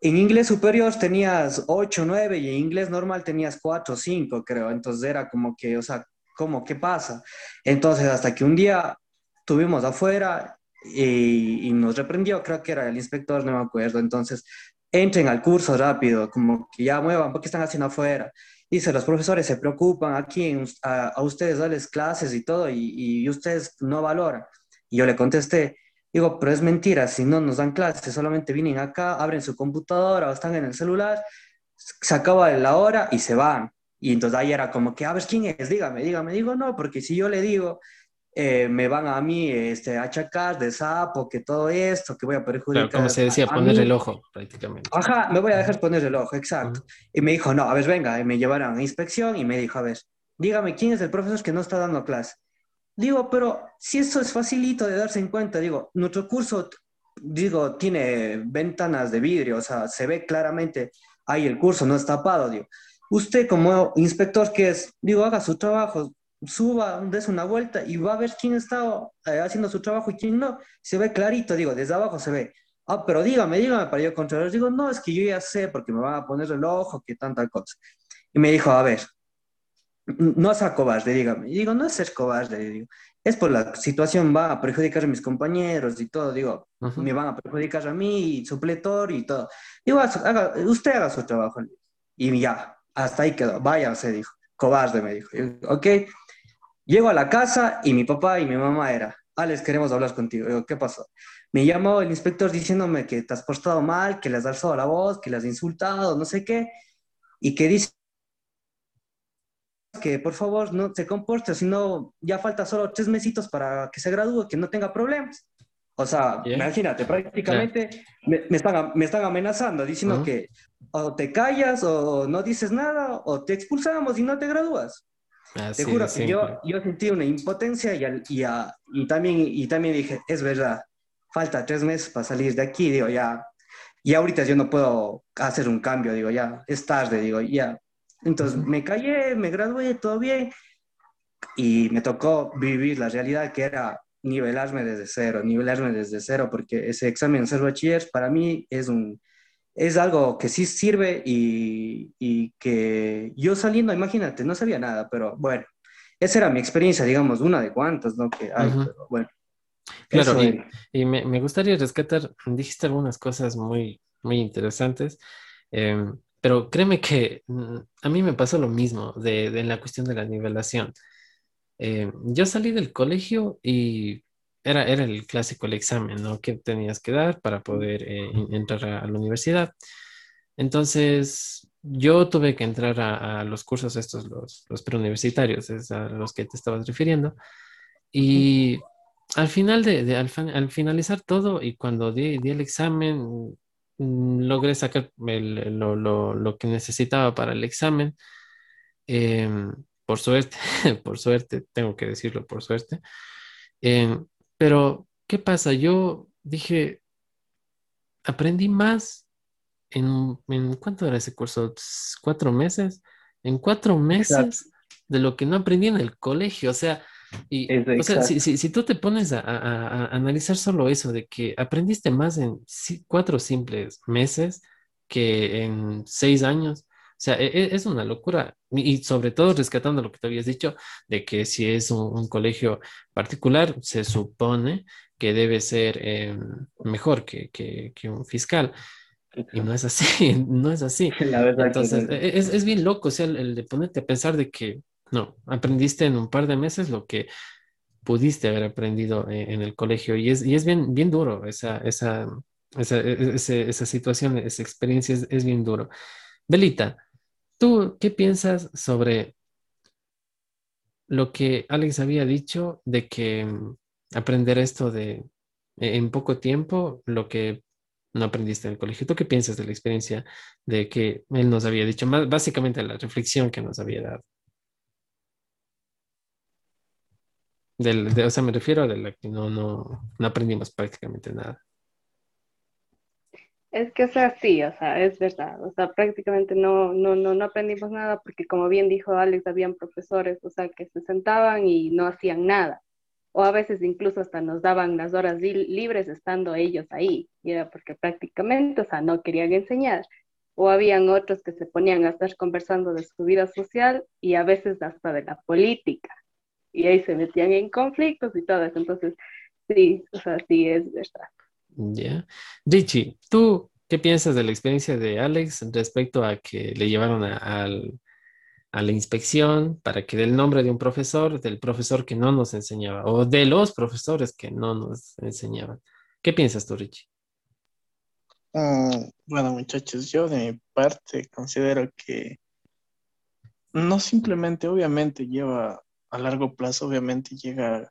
en inglés superior tenías 8, 9 y en inglés normal tenías 4, 5, creo. Entonces era como que, o sea, ¿cómo? ¿Qué pasa? Entonces hasta que un día tuvimos afuera y, nos reprendió, creo que era el inspector, no me acuerdo. Entonces, entren al curso rápido, como que ya muevan, ¿por qué están haciendo afuera? Dice, los profesores se preocupan aquí a, ustedes darles clases y todo y, y ustedes no valoran. Y yo le contesté, Digo, pero es mentira, si no nos dan clases, solamente vienen acá, abren su computadora o están en el celular, se acaba la hora y se van. Y entonces ahí era como que, a ver, ¿quién es? Dígame, dígame. Digo, no, porque si yo le digo, eh, me van a mí este, a achacar de sapo, que todo esto, que voy a perjudicar. como se decía, poner el ojo, prácticamente. Ajá, me voy a dejar poner el ojo, exacto. Y me dijo, no, a ver, venga, y me llevaron a inspección y me dijo, a ver, dígame, ¿quién es el profesor que no está dando clase? Digo, pero si eso es facilito de darse en cuenta, digo, nuestro curso, digo, tiene ventanas de vidrio, o sea, se ve claramente ahí el curso, no es tapado, digo. Usted como inspector que es, digo, haga su trabajo, suba, des una vuelta y va a ver quién está eh, haciendo su trabajo y quién no. Se ve clarito, digo, desde abajo se ve. Ah, pero dígame, dígame para yo controlar. Digo, no, es que yo ya sé porque me van a poner el ojo, que tanta cosa. Y me dijo, a ver, no es a cobarde, dígame. Y digo, no es ser cobarde, digo. Es por la situación, va a perjudicar a mis compañeros y todo, digo, me van a perjudicar a mí, supletor y todo. Digo, haga, usted haga su trabajo. Y ya, hasta ahí quedó, vaya, se dijo, cobarde, me dijo. ok, llego a la casa y mi papá y mi mamá era, Alex, queremos hablar contigo. Digo, ¿qué pasó? Me llamó el inspector diciéndome que te has portado mal, que le has alzado la voz, que le has insultado, no sé qué, y que dice que por favor no se comporte, si no, ya falta solo tres mesitos para que se gradúe, que no tenga problemas. O sea, imagínate, prácticamente me, están, me están amenazando, diciendo que o te callas o no dices nada o te expulsamos y no te gradúas. te juro que yo, yo sentí una impotencia y, y, y, también, y también dije, es verdad, falta tres meses para salir de aquí, digo, ya, y ahorita yo no puedo hacer un cambio, digo, ya, es tarde, digo, ya, entonces me callé, me gradué, todo bien, y me tocó vivir la realidad que era nivelarme desde cero, nivelarme desde cero, porque ese examen ser bachiller para mí es, un, es algo que sí sirve y, y, que yo saliendo, imagínate, no sabía nada, pero bueno, esa era mi experiencia, digamos, una de cuantas, ¿no? Que hay, pero bueno. Claro, y, y me, me, gustaría rescatar, dijiste algunas cosas muy, muy interesantes. Eh, pero créeme que mm, a mí me pasó lo mismo de, en la cuestión de la nivelación. Eh, yo salí del colegio y era, era el clásico, el examen, ¿no? Que tenías que dar para poder eh, entrar a, la universidad. Entonces, yo tuve que entrar a, los cursos estos, los, los preuniversitarios, es a los que te estabas refiriendo. Y al final de, al, finalizar todo y cuando di, el examen, logré sacar lo, que necesitaba para el examen. Em, por suerte, <laughs> por suerte, tengo que decirlo por suerte. Em, pero, ¿qué pasa? Yo dije, aprendí más en, en ¿cuánto era ese curso? ¿Cuatro meses? En cuatro meses de lo que no aprendí en el colegio. O sea, y, o sea, si, si, tú te pones a, a, analizar solo eso, de que aprendiste más en cuatro simples meses que en seis años, o sea, e, e, es una locura. Y sobre todo rescatando lo que te habías dicho, de que si es un, colegio particular, se supone que debe ser eh, mejor que, que, que, un fiscal. Y no es así, <laughs> no es así. <laughs> Entonces, e, es, es, bien loco, o sea, el de ponerte a pensar de que no, aprendiste en un par de meses lo que pudiste haber aprendido eh, en, el colegio y es, y es bien, bien duro esa, esa, esa, e, e, esa, situación, esa experiencia es, bien duro. Belita, ¿tú qué piensas sobre lo que Alex había dicho de que mm, aprender esto de e, en poco tiempo, lo que no aprendiste en el colegio. ¿Tú qué piensas de la experiencia de que él nos había dicho? Más, básicamente la reflexión que nos había dado. Del, de, o sea, me refiero de la que no, no, no aprendimos prácticamente nada. Es que, o sea, sí, o sea, es verdad, o sea, prácticamente no, no, no, no aprendimos nada porque como bien dijo Alex, habían profesores, o sea, que se sentaban y no hacían nada, o a veces incluso hasta nos daban las horas libres estando ellos ahí, y era porque prácticamente, o sea, no querían enseñar, o habían otros que se ponían a estar conversando de su vida social y a veces hasta de la política, y ahí se metían en conflictos y todo eso. Entonces, sí, o sea, sí es verdad. Ya. Richie, ¿tú qué piensas de la experiencia de Alex respecto a que le llevaron a, la inspección para que dé el nombre de un profesor, del profesor que no nos enseñaba, o de los profesores que no nos enseñaban? ¿Qué piensas tú, Richie? Mm, bueno, muchachos, yo de mi parte considero que no simplemente, obviamente, lleva a largo plazo obviamente llega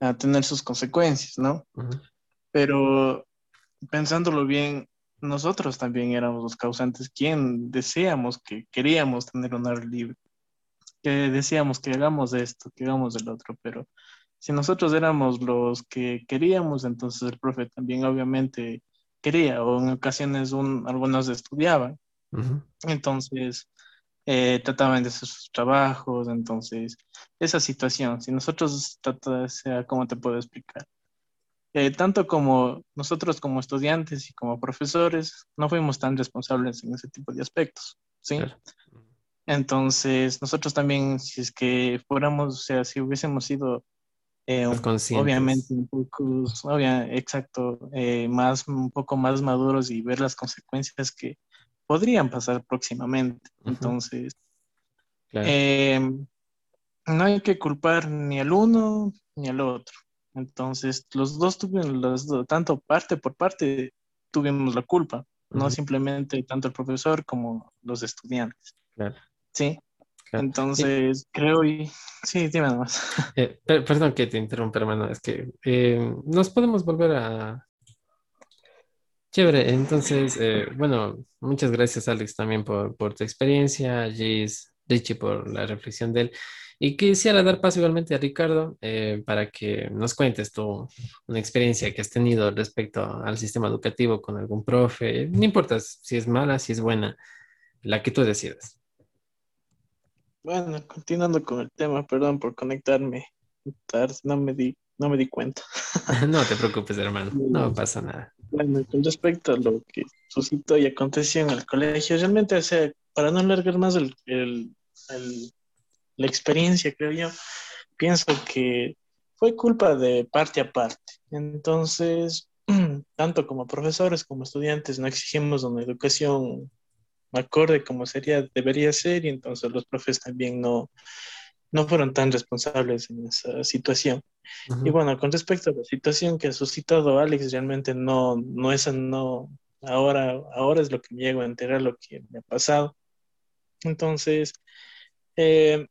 a tener sus consecuencias, ¿no? Pero pensándolo bien, nosotros también éramos los causantes, quien deseamos que queríamos tener un aire libre, que decíamos que hagamos esto, que hagamos el otro, pero si nosotros éramos los que queríamos, entonces el profe también obviamente quería, o en ocasiones un, algunos estudiaban. Entonces, eh, trataban de hacer sus trabajos, entonces, esa situación, si nosotros, trata, sea, ¿cómo te puedo explicar? Eh, tanto como nosotros como estudiantes y como profesores, no fuimos tan responsables en ese tipo de aspectos, ¿sí? Entonces, nosotros también, si es que fuéramos, o sea, si hubiésemos sido eh, obviamente un poco, exacto, más, un poco más maduros y ver las consecuencias que podrían pasar próximamente. Entonces, em, no hay que culpar ni al uno ni al otro. Entonces, los dos tuvieron, los tanto parte por parte, tuvimos la culpa, no simplemente tanto el profesor como los estudiantes. Sí. Entonces, creo y... Sí, dime más. Eh, perdón que te interrumpa, hermano, es que eh, nos podemos volver a, Chévere, entonces, eh, bueno, muchas gracias Alex también por, tu experiencia, Gis, Richie por la reflexión de él. Y quisiera dar paso igualmente a Ricardo eh, para que nos cuentes tú una experiencia que has tenido respecto al sistema educativo con algún profe, no importa si es mala, si es buena, la que tú decidas. Bueno, continuando con el tema, perdón por conectarme no me di, no me di cuenta. <laughs> no te preocupes, hermano, no <laughs> pasa nada. Bueno, con respecto a lo que suscitó y aconteció en el colegio, realmente, o sea, para no alargar más el, la experiencia, creo yo, pienso que fue culpa de parte a parte. Entonces, <clears throat> tanto como profesores como estudiantes, no exigimos una educación acorde como sería, debería ser, y entonces los profes también no, no fueron tan responsables en esa situación. Y bueno, con respecto a la situación que ha suscitado Alex, realmente no, no es, no, ahora, ahora es lo que me llego a enterar lo que me ha pasado. Entonces, eh,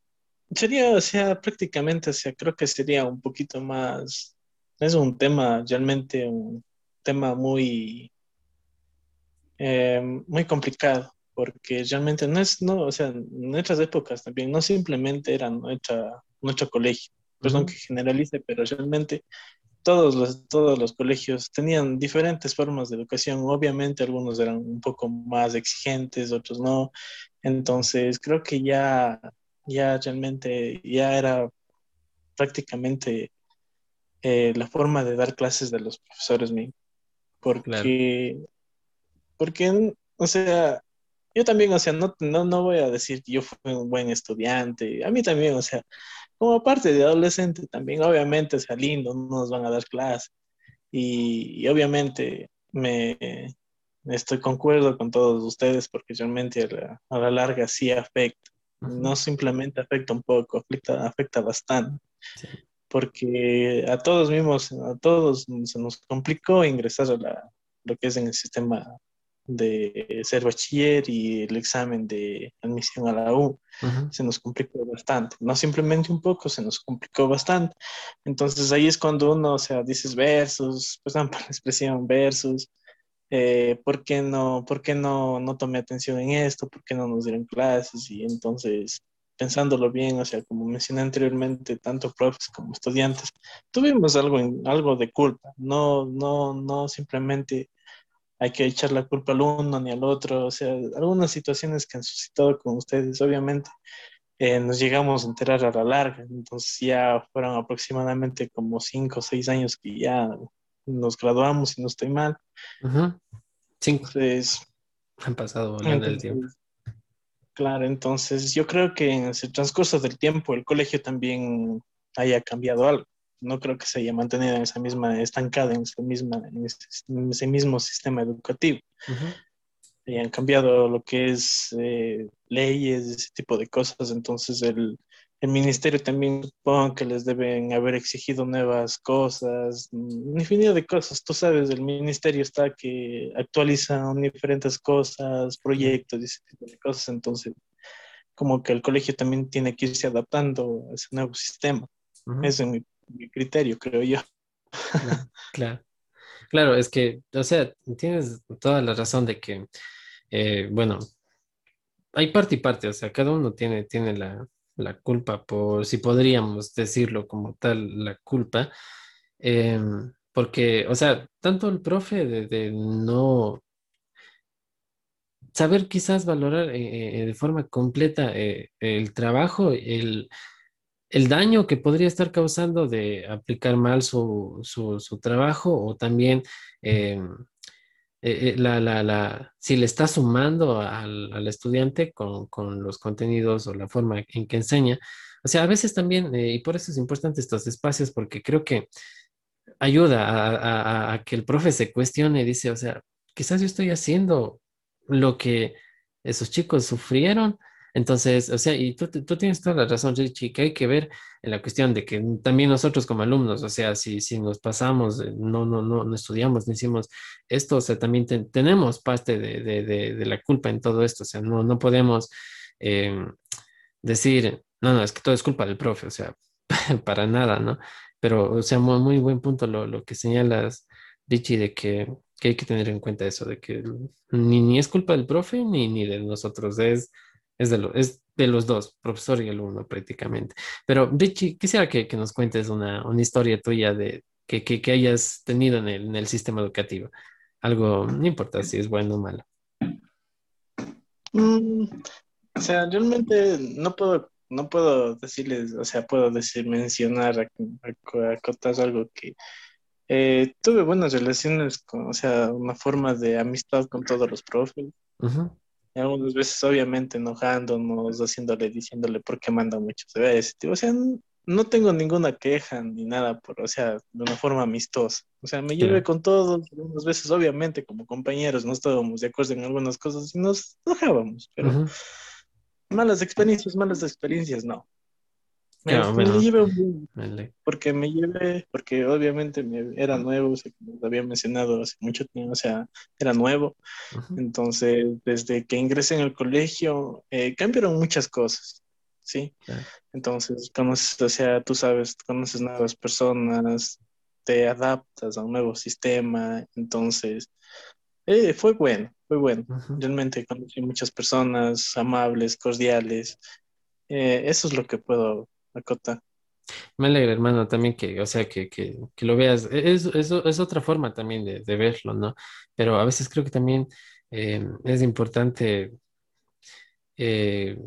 sería, o sea, prácticamente, o sea, creo que sería un poquito más es un tema realmente un tema muy, eh, muy complicado, porque realmente no es, no, o sea, en nuestras épocas también no simplemente era nuestra, nuestro colegio, perdón que generalice, pero realmente todos los, todos los colegios tenían diferentes formas de educación. Obviamente algunos eran un poco más exigentes, otros no. Entonces creo que ya, ya realmente ya era prácticamente eh, la forma de dar clases de los profesores míos. Porque, porque, o sea, yo también, o sea, no, no, no voy a decir que yo fui un buen estudiante. A mí también, o sea, como parte de adolescente también, obviamente, o sea, lindo, no nos van a dar clases. Y, obviamente me, estoy concuerdo con todos ustedes porque realmente a la, larga sí afecta. No simplemente afecta un poco, afecta, afecta bastante. Porque a todos mismos, a todos se nos complicó ingresar a la, lo que es en el sistema de ser bachiller y el examen de admisión a la U. Se nos complicó bastante, no simplemente un poco, se nos complicó bastante. Entonces ahí es cuando uno, o sea, dices versus, pues dan por la expresión versus, eh, ¿por qué, no, por qué no, no tomé atención en esto? ¿Por qué no nos dieron clases? Y entonces pensándolo bien, o sea, como mencioné anteriormente, tanto profes como estudiantes, tuvimos algo, algo de culpa, no, no, no simplemente hay que echar la culpa al uno ni al otro, o sea, algunas situaciones que han suscitado con ustedes, obviamente, eh, nos llegamos a enterar a la larga, entonces ya fueron aproximadamente como cinco o seis años que ya nos graduamos y no estoy mal. Cinco. Entonces, han pasado volando el tiempo. Claro, entonces yo creo que en el transcurso del tiempo el colegio también haya cambiado algo no creo que se haya mantenido en esa misma, estancada en, esa misma, en, ese, mismo sistema educativo. Y han cambiado lo que es eh, leyes, ese tipo de cosas, entonces el, el ministerio también supongo que les deben haber exigido nuevas cosas, una infinidad de cosas. Tú sabes, el ministerio está que actualiza diferentes cosas, proyectos y ese tipo de cosas. Entonces, como que el colegio también tiene que irse adaptando a ese nuevo sistema. Eso es mi mi criterio, creo yo. Claro, claro, es que, o sea, tienes toda la razón de que, eh, bueno, hay parte y parte, o sea, cada uno tiene, tiene la, culpa, por si podríamos decirlo como tal, la culpa, em, porque, o sea, tanto el profe de, no saber quizás valorar eh, eh, de forma completa el trabajo, el el daño que podría estar causando de aplicar mal su, su, trabajo o también eh, eh, eh, la, la, si le está sumando al, al estudiante con, con, los contenidos o la forma en que enseña. O sea, a veces también, y por eso es importante estos espacios, porque creo que ayuda a, a, a que el profe se cuestione y dice, o sea, quizás yo estoy haciendo lo que esos chicos sufrieron entonces, o sea, y tú, tú tienes toda la razón, Richie, que hay que ver en la cuestión de que también nosotros como alumnos, o sea, si, si nos pasamos, no, no, no, no estudiamos, no hicimos esto, o sea, también tenemos parte de, de, de, la culpa en todo esto, o sea, no, no podemos em, decir, no, no, es que todo es culpa del profe, o sea, <laughs> para nada, ¿no? Pero, o sea, muy, muy buen punto lo, lo que señalas, Richie, de que, que, hay que tener en cuenta eso, de que ni, ni es culpa del profe ni, ni de nosotros, es es de, es de los dos, profesor y alumno prácticamente. Pero Richie, quisiera que, que nos cuentes una, una, historia tuya de que, que, que hayas tenido en el, en el, sistema educativo. Algo, no importa si es bueno o malo. Mm, o sea, realmente no puedo, no puedo decirles, o sea, puedo decir, mencionar, acotar algo que eh, tuve buenas relaciones, con, o sea, una forma de amistad con todos los profes. Uh algunas veces obviamente enojándonos, haciéndole, diciéndole por qué manda ese tipo. O sea, no tengo ninguna queja ni nada, por, o sea, de una forma amistosa. O sea, me llevé con todos, algunas veces obviamente como compañeros no estábamos de acuerdo en algunas cosas y nos enojábamos, pero malas experiencias, malas experiencias, no. Me, llevé porque me llevé, porque obviamente me, era nuevo, como había mencionado hace mucho tiempo, o sea, era nuevo. Entonces, desde que ingresé en el colegio, eh, cambiaron muchas cosas, ¿sí? Entonces, conoces, o sea, tú sabes, conoces nuevas personas, te adaptas a un nuevo sistema, entonces eh, fue bueno, fue bueno. Realmente conocí muchas personas amables, cordiales. Eh, eso es lo que puedo Me alegra, hermano, también que, o sea, que, que, que lo veas. E, es, es, es, otra forma también de, de, verlo, ¿no? Pero a veces creo que también eh, es importante eh,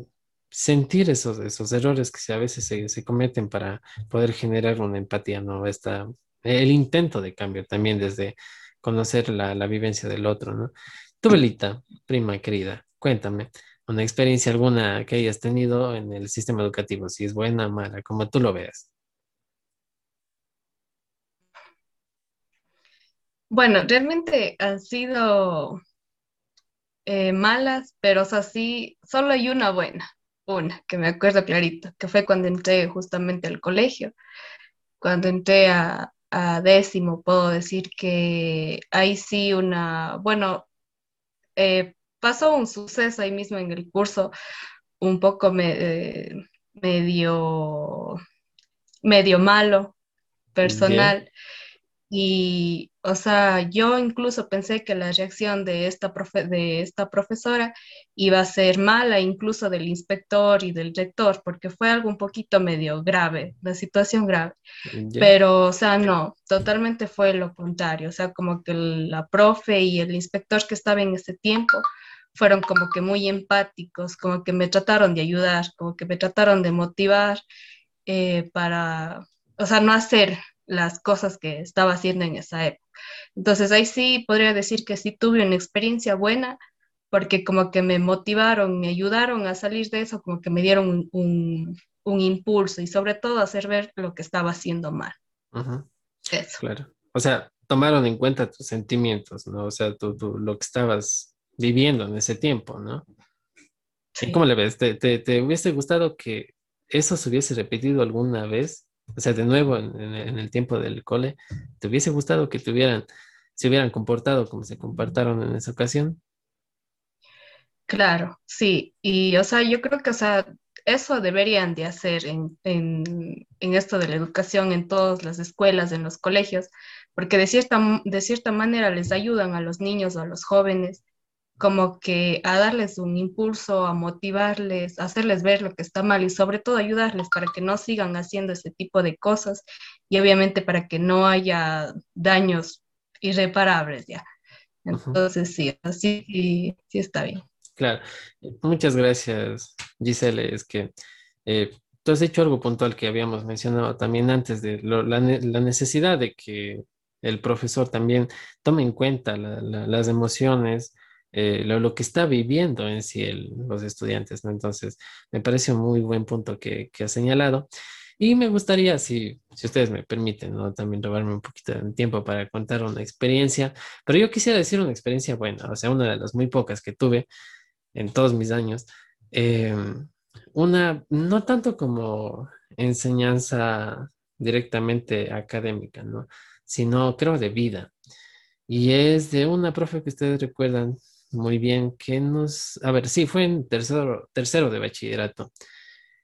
sentir esos, esos errores que a veces se, se, cometen para poder generar una empatía, ¿no? Esta, el intento de cambio también desde conocer la, la vivencia del otro, ¿no? Tu velita, prima querida, cuéntame una experiencia alguna que hayas tenido en el sistema educativo, si es buena o mala, como tú lo veas. Bueno, realmente han sido eh, malas, pero o sea, sí, solo hay una buena, una, que me acuerdo clarito, que fue cuando entré justamente al colegio. Cuando entré a, a décimo, puedo decir que ahí sí una, bueno, eh, pasó un suceso ahí mismo en el curso, un poco eh, medio, medio malo, personal. Y, o sea, yo incluso pensé que la reacción de esta, de esta profesora iba a ser mala, incluso del inspector y del rector, porque fue algo un poquito medio grave, la situación grave. Pero, o sea, no, totalmente fue lo contrario. O sea, como que la profe y el inspector que estaba en ese tiempo fueron como que muy empáticos, como que me trataron de ayudar, como que me trataron de motivar eh, para, o sea, no hacer las cosas que estaba haciendo en esa época. Entonces ahí sí podría decir que sí tuve una experiencia buena porque como que me motivaron, me ayudaron a salir de eso, como que me dieron un, un, impulso y sobre todo hacer ver lo que estaba haciendo mal. Eso. Claro. O sea, tomaron en cuenta tus sentimientos, ¿no? O sea, tú, tú, lo que estabas viviendo en ese tiempo, ¿no? Sí. ¿Cómo le ves? ¿Te, te, te hubiese gustado que eso se hubiese repetido alguna vez? O sea, de nuevo en, el tiempo del cole, ¿te hubiese gustado que tuvieran, se hubieran comportado como se comportaron en esa ocasión? Claro, sí, y o sea, yo creo que, o sea, eso deberían de hacer en, en, en esto de la educación en todas las escuelas, en los colegios, porque de cierta, de cierta manera les ayudan a los niños o a los jóvenes como que a darles un impulso, a motivarles, a hacerles ver lo que está mal y sobre todo ayudarles para que no sigan haciendo ese tipo de cosas y obviamente para que no haya daños irreparables ya. Entonces sí, así sí, sí está bien. Claro, muchas gracias Giselle, es que eh, tú has hecho algo puntual que habíamos mencionado también antes de lo, la, la, necesidad de que el profesor también tome en cuenta la, las emociones, eh, lo, que está viviendo en sí los estudiantes, ¿no? Entonces, me parece un muy buen punto que, ha señalado. Y me gustaría, si, si ustedes me permiten, ¿no? también robarme un poquito de tiempo para contar una experiencia, pero yo quisiera decir una experiencia buena, o sea, una de las muy pocas que tuve en todos mis años. Eh, una, no tanto como enseñanza directamente académica, ¿no? Sino creo de vida. Y es de una profe que ustedes recuerdan, muy bien, que nos, a ver, sí, fue en tercero, tercero de bachillerato.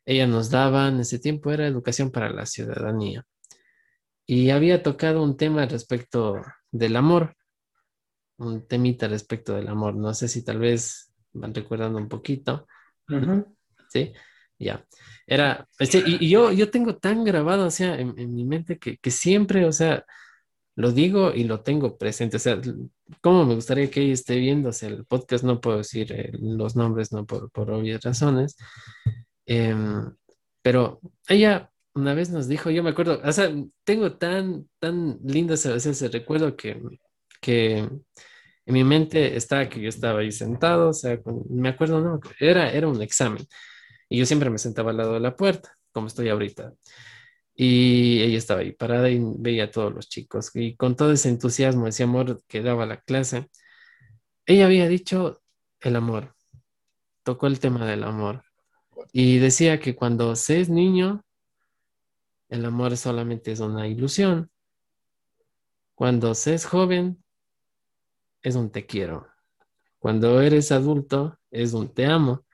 Ella nos daba, en ese tiempo era educación para la ciudadanía. Y había tocado un tema respecto del amor, un temita respecto del amor. No sé si tal vez van recordando un poquito. Uh -huh. Sí, ya. Era, este, y, y, yo, yo tengo tan grabado, o sea, en, en mi mente que, que siempre, o sea, lo digo y lo tengo presente. O sea, cómo me gustaría que ella esté viendo o sea, el podcast, no puedo decir eh, los nombres, no por, por obvias razones. Eh, pero ella una vez nos dijo, yo me acuerdo, o sea, tengo tan, tan lindo ese, ese recuerdo que, que en mi mente está que yo estaba ahí sentado, o sea, me acuerdo, no, era, era un examen. Y yo siempre me sentaba al lado de la puerta, como estoy ahorita. Y ella estaba ahí parada y veía a todos los chicos. Y con todo ese entusiasmo, ese amor que daba la clase, ella había dicho el amor, tocó el tema del amor. Y decía que cuando se es niño, el amor solamente es una ilusión. Cuando se es joven, es un te quiero. Cuando eres adulto, es un te amo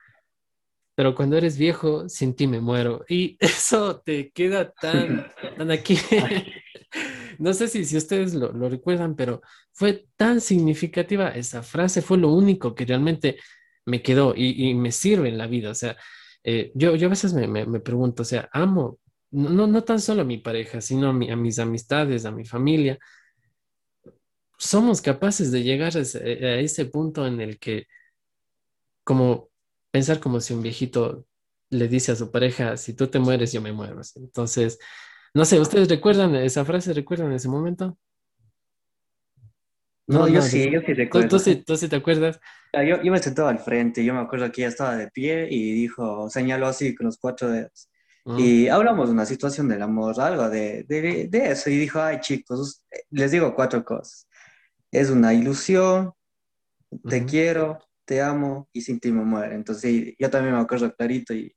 pero cuando eres viejo, sin ti me muero. Y <laughs> eso te queda tan, tan aquí. <laughs> no sé si, si ustedes lo, lo, recuerdan, pero fue tan significativa esa frase, fue lo único que realmente me quedó y, y me sirve en la vida. O sea, eh, yo, yo a veces me, me, me, pregunto, o sea, amo, no, no tan solo a mi pareja, sino a, mi, a mis amistades, a mi familia. Somos capaces de llegar a ese, a ese punto en el que, como pensar como si un viejito le dice a su pareja, si tú te mueres, yo me muero. Entonces, no sé, ¿ustedes recuerdan esa frase? ¿Recuerdan ese momento? No, yo sí, yo sí recuerdo. ¿Tú, sí, tú sí te acuerdas? Yo, yo me sentaba al frente, yo me acuerdo que ella estaba de pie y dijo, señaló así con los cuatro dedos. Y hablamos de una situación del amor, algo de, de, de, eso, y dijo, ay chicos, les digo cuatro cosas. Es una ilusión, te quiero, te amo y sin ti me muere. Entonces, yo también me acuerdo clarito y,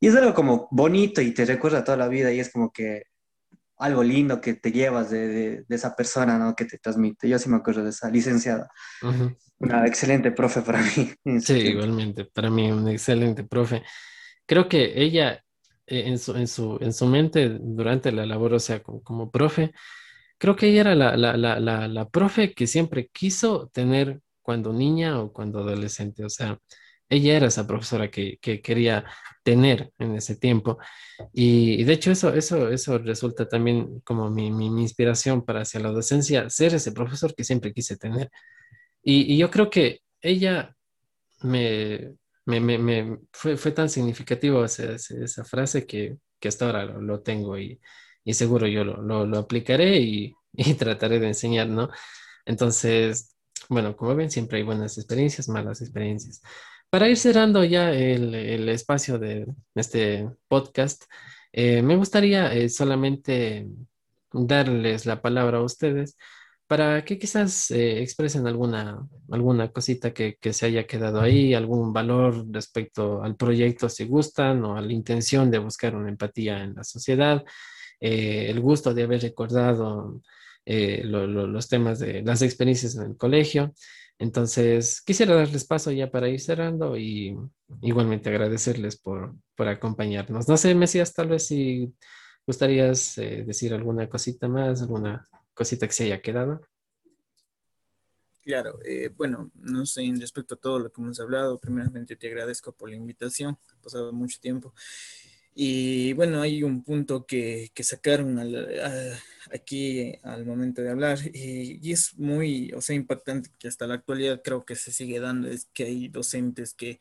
y es algo como bonito y te recuerda toda la vida y es como que algo lindo que te llevas de, de, de esa persona, ¿no? Que te transmite. Yo sí me acuerdo de esa licenciada. Uh -huh. Una excelente profe para mí. Sí, igualmente, para mí un excelente profe. Creo que ella, eh, en su, en su, en su mente, durante la labor, o sea, como, como profe, creo que ella era la, la, la, la profe que siempre quiso tener cuando niña o cuando adolescente. O sea, ella era esa profesora que, que quería tener en ese tiempo. Y, y, de hecho eso, eso, eso resulta también como mi, mi, mi, inspiración para hacia la docencia, ser ese profesor que siempre quise tener. Y, y yo creo que ella me, me, me, me fue, fue, tan significativo esa, esa frase que, que, hasta ahora lo, lo tengo y, y, seguro yo lo, lo, lo aplicaré y, <laughs> trataré de enseñar, ¿no? Entonces, bueno, como ven, siempre hay buenas experiencias, malas experiencias. Para ir cerrando ya el, el espacio de este podcast, eh, me gustaría eh, solamente darles la palabra a ustedes para que quizás eh, expresen alguna, alguna cosita que, que, se haya quedado ahí, algún valor respecto al proyecto si gustan o a la intención de buscar una empatía en la sociedad, eh, el gusto de haber recordado eh, lo, lo, los temas de las experiencias en el colegio. Entonces, quisiera darles paso ya para ir cerrando y igualmente agradecerles por, por acompañarnos. No sé, Mesías, tal vez si gustarías eh, decir alguna cosita más, alguna cosita que se haya quedado. Claro, eh, bueno, no sé, respecto a todo lo que hemos hablado, primeramente te agradezco por la invitación, ha pasado mucho tiempo. Y bueno, hay un punto que, que sacaron al, a, aquí al momento de hablar y, y, es muy, o sea, impactante que hasta la actualidad creo que se sigue dando, es que hay docentes que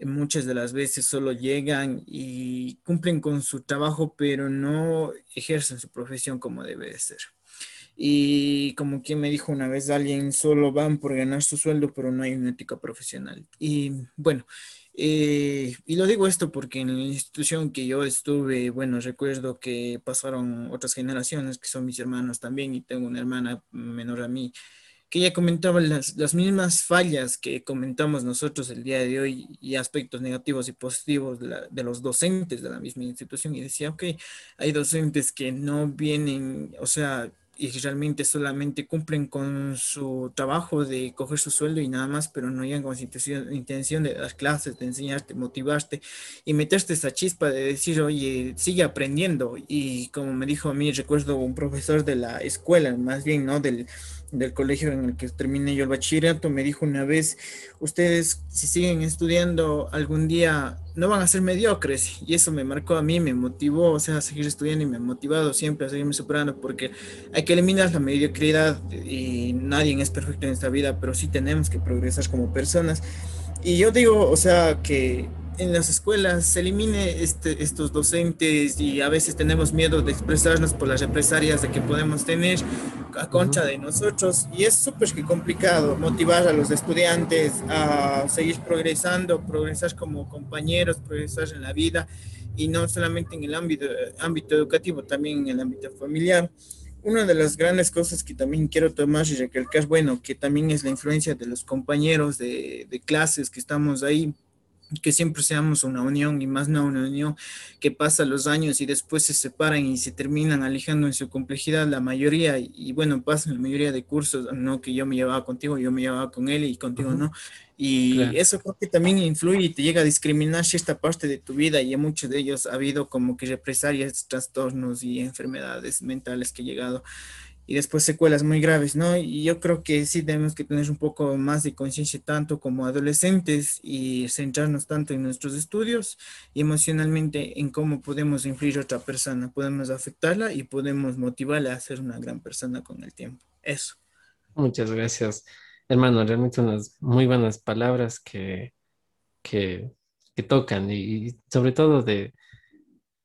muchas de las veces solo llegan y cumplen con su trabajo, pero no ejercen su profesión como debe de ser. Y como quien me dijo una vez alguien, solo van por ganar su sueldo, pero no hay una ética profesional. Y bueno, eh, y lo digo esto porque en la institución que yo estuve, bueno, recuerdo que pasaron otras generaciones que son mis hermanos también y tengo una hermana menor a mí que ella comentaba las, las mismas fallas que comentamos nosotros el día de hoy y aspectos negativos y positivos de, la, de los docentes de la misma institución y decía, ok, hay docentes que no vienen, o sea, y realmente solamente cumplen con su trabajo de coger su sueldo y nada más, pero no llegan con intención, de dar clases, de enseñarte, motivarte y meterte esa chispa de decir, oye, sigue aprendiendo. Y como me dijo a mí, recuerdo un profesor de la escuela, más bien, ¿no? Del, del colegio en el que terminé yo el bachillerato, me dijo una vez, ustedes si siguen estudiando algún día no van a ser mediocres y eso me marcó a mí, me motivó, o sea, a seguir estudiando y me ha motivado siempre a seguirme superando porque hay que eliminar la mediocridad y nadie es perfecto en esta vida, pero sí tenemos que progresar como personas. Y yo digo, o sea, que en las escuelas se elimine este, estos docentes y a veces tenemos miedo de expresarnos por las represalias de que podemos tener a concha de nosotros. Y es súper complicado motivar a los estudiantes a seguir progresando, progresar como compañeros, progresar en la vida y no solamente en el ámbito, ámbito educativo, también en el ámbito familiar. Una de las grandes cosas que también quiero tomar y recalcar, bueno, que también es la influencia de los compañeros de, de clases que estamos ahí que siempre seamos una unión y más no una unión que pasa los años y después se separan y se terminan alejando en su complejidad la mayoría y, bueno pasa la mayoría de cursos no que yo me llevaba contigo yo me llevaba con él y contigo no y eso creo que también influye y te llega a discriminar esta parte de tu vida y en muchos de ellos ha habido como que represalias trastornos y enfermedades mentales que he llegado y después secuelas muy graves, ¿no? Y yo creo que sí tenemos que tener un poco más de conciencia tanto como adolescentes y centrarnos tanto en nuestros estudios y emocionalmente en cómo podemos influir a otra persona, podemos afectarla y podemos motivarla a ser una gran persona con el tiempo. Eso. Muchas gracias, hermano. Realmente unas muy buenas palabras que, que, que tocan y sobre todo de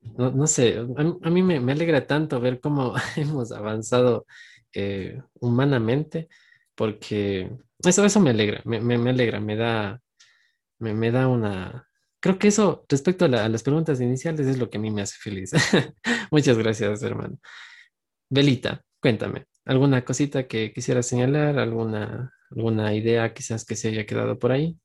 no, no sé, a, mí me, me, alegra tanto ver cómo <laughs> hemos avanzado eh, humanamente, porque eso, eso me alegra, me, me, alegra, me da, me, me, da una... Creo que eso, respecto a, las preguntas iniciales, es lo que a mí me hace feliz. <laughs> Muchas gracias, hermano. Belita, cuéntame, ¿alguna cosita que quisiera señalar? ¿Alguna, alguna idea quizás que se haya quedado por ahí?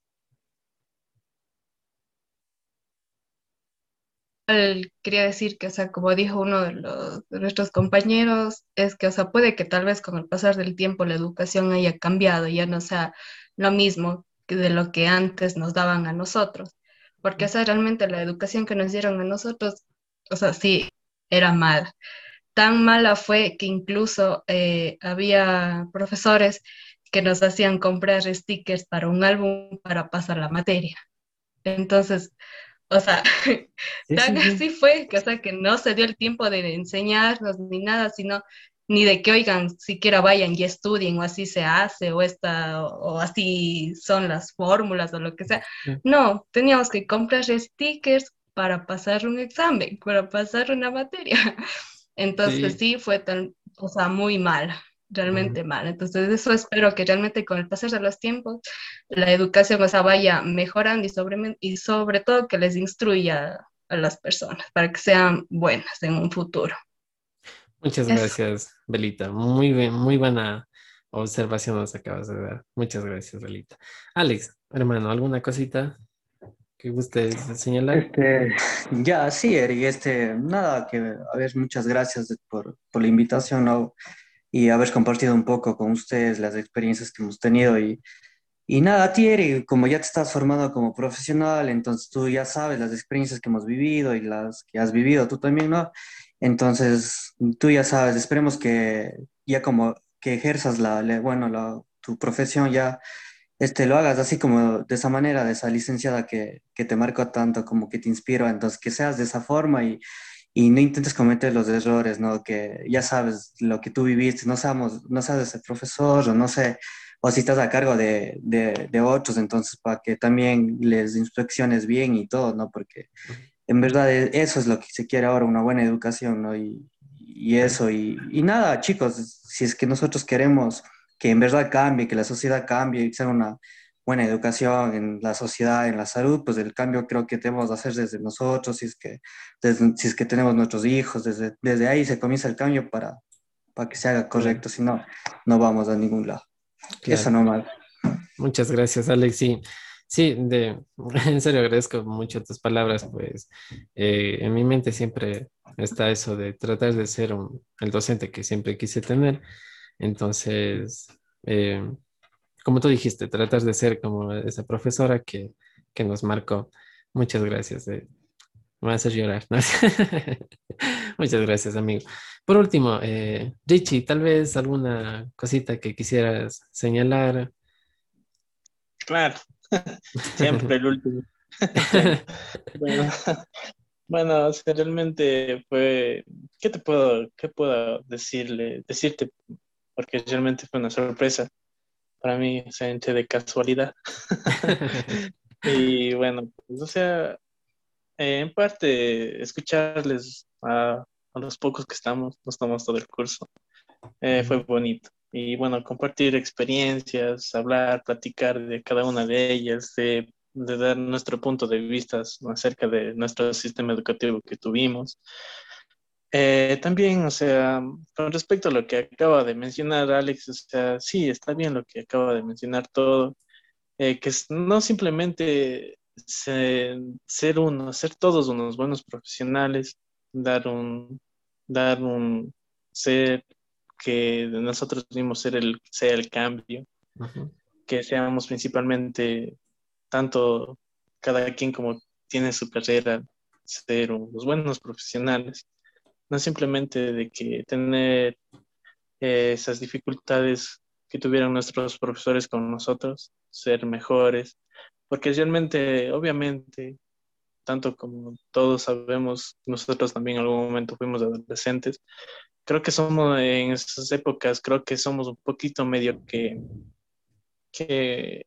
Quería decir que, o sea, como dijo uno de, nuestros compañeros, es que, o sea, puede que tal vez con el pasar del tiempo la educación haya cambiado, ya no sea lo mismo que de lo que antes nos daban a nosotros, porque, o sea, realmente la educación que nos dieron a nosotros, o sea, sí, era mala. Tan mala fue que incluso eh, había profesores que nos hacían comprar stickers para un álbum para pasar la materia. Entonces, o sea, tan así fue, que, o sea, que no se dio el tiempo de enseñarnos ni nada, sino ni de que oigan, siquiera vayan y estudien, o así se hace, o esta, o, así son las fórmulas, o lo que sea. No, teníamos que comprar stickers para pasar un examen, para pasar una materia. <laughs> Entonces sí, sí fue tan, o sea, muy mal realmente mal. Entonces, eso espero que realmente con el pasar de los tiempos la educación o sea, vaya mejorando y sobre, y sobre todo que les instruya a las personas para que sean buenas en un futuro. Muchas gracias, Belita. Muy bien, muy buena observación nos acabas de dar. Muchas gracias, Belita. Alex, hermano, ¿alguna cosita que guste señalar? Este, ya, sí, Eric, este, nada, que a ver, muchas gracias por, por la invitación. ¿no? Y haber compartido un poco con ustedes las experiencias que hemos tenido. Y, y nada, Thierry, como ya te estás formando como profesional, entonces tú ya sabes las experiencias que hemos vivido y las que has vivido tú también, ¿no? Entonces, tú ya sabes, esperemos que ya como que ejerzas la, bueno, la, tu profesión ya este, lo hagas así como de esa manera, de esa licenciada que, que te marcó tanto, como que te inspiró, entonces que seas de esa forma y, y no intentes cometer los errores, ¿no? Que ya sabes lo que tú viviste, no sabemos, no sabes ser profesor o no sé, o si estás a cargo de, de, de, otros, entonces para que también les inspecciones bien y todo, ¿no? Porque en verdad e, eso es lo que se quiere ahora, una buena educación, ¿no? Y, y eso, y, y, nada, chicos, si es que nosotros queremos que en verdad cambie, que la sociedad cambie, y sea una, buena educación en la sociedad, en la salud, pues el cambio creo que tenemos que hacer desde nosotros, si es que, si es que tenemos nuestros hijos, desde, desde ahí se comienza el cambio para, para que se haga correcto, si no, no vamos a ningún lado. Eso no mal. Muchas gracias, Alex. Sí, sí de, <laughs> en serio agradezco mucho tus palabras, pues eh, en mi mente siempre está eso de tratar de ser un, el docente que siempre quise tener. Entonces, eh, como tú dijiste, tratas de ser como esa profesora que, que nos marcó. Muchas gracias. Eh. Me va a hacer llorar. <laughs> Muchas gracias, amigo. Por último, eh, Richie, tal vez alguna cosita que quisieras señalar. Claro, <laughs> siempre el último. <laughs> bueno, bueno, realmente fue, ¿qué te puedo, qué puedo decirle, decirte? Porque realmente fue una sorpresa para mí, o sea, entre de casualidad. <laughs> <laughs> y bueno, pues, o sea, eh, en parte, escucharles a, los pocos que estamos, no estamos todo el curso, eh, fue bonito. Y bueno, compartir experiencias, hablar, platicar de cada una de ellas, de, de dar nuestro punto de vista acerca de nuestro sistema educativo que tuvimos. Eh, también, o sea, con respecto a lo que acaba de mencionar Alex, o sea, sí, está bien lo que acaba de mencionar todo, eh, que no simplemente ser, uno, ser todos unos buenos profesionales, dar un, dar un ser que nosotros mismos ser el, sea el cambio, que seamos principalmente tanto cada quien como tiene su carrera, ser unos buenos profesionales, no simplemente de que tener eh, esas dificultades que tuvieron nuestros profesores con nosotros, ser mejores, porque realmente, obviamente, tanto como todos sabemos, nosotros también en algún momento fuimos adolescentes, creo que somos en esas épocas, creo que somos un poquito medio que, que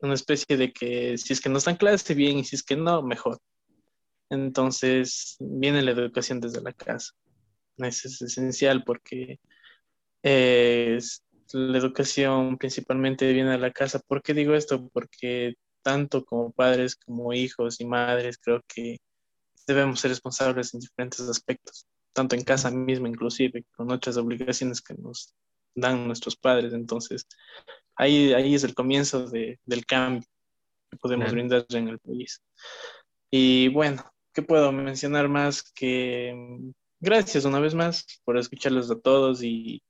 una especie de que si es que nos dan clase bien y si es que no, mejor. Entonces viene la educación desde la casa. Eso es esencial porque eh, la educación principalmente viene de la casa. ¿Por qué digo esto? Porque tanto como padres como hijos y madres creo que debemos ser responsables en diferentes aspectos, tanto en casa misma inclusive, con otras obligaciones que nos dan nuestros padres. Entonces, ahí, ahí es el comienzo de, del cambio que podemos brindar en el país. Y bueno, ¿qué puedo mencionar más que mm, gracias una vez más por escucharlos a todos y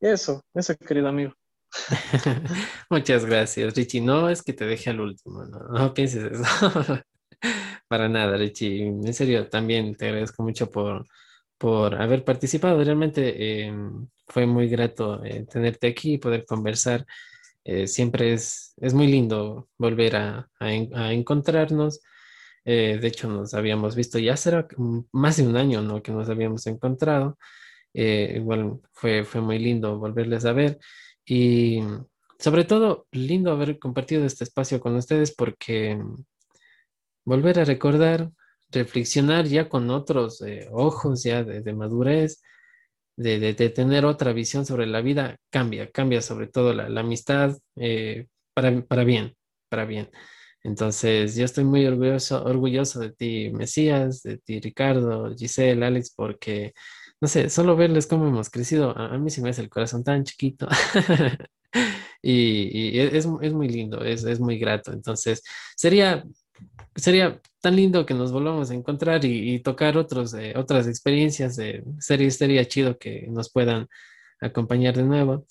eso, eso querido amigo. <laughs> Muchas gracias, Richie. No es que te deje al último, no, pienses eso. <laughs> Para nada, Richie. En serio, también te agradezco mucho por, por haber participado. Realmente em, fue muy grato eh, tenerte aquí y poder conversar. Eh, siempre es, es muy lindo volver a, a, encontrarnos. Eh, de hecho, nos habíamos visto ya será más de un año, ¿no? Que nos habíamos encontrado. igual fue, fue muy lindo volverles a ver. Y sobre todo, lindo haber compartido este espacio con ustedes porque volver a recordar, reflexionar ya con otros eh, ojos, ya de, madurez, de, tener otra visión sobre la vida, cambia, cambia sobre todo la, amistad eh, para, para bien, para bien. Entonces, yo estoy muy orgulloso, orgulloso de ti, Mesías, de ti, Ricardo, Giselle, Alex, porque no sé, solo verles cómo hemos crecido, a, mí se me hace el corazón tan chiquito. <laughs> y, e, es, muy lindo, es, muy grato. Entonces, sería, sería tan lindo que nos volvamos a encontrar y, tocar otros, eh, otras experiencias. Sería, sería chido que nos puedan acompañar de nuevo.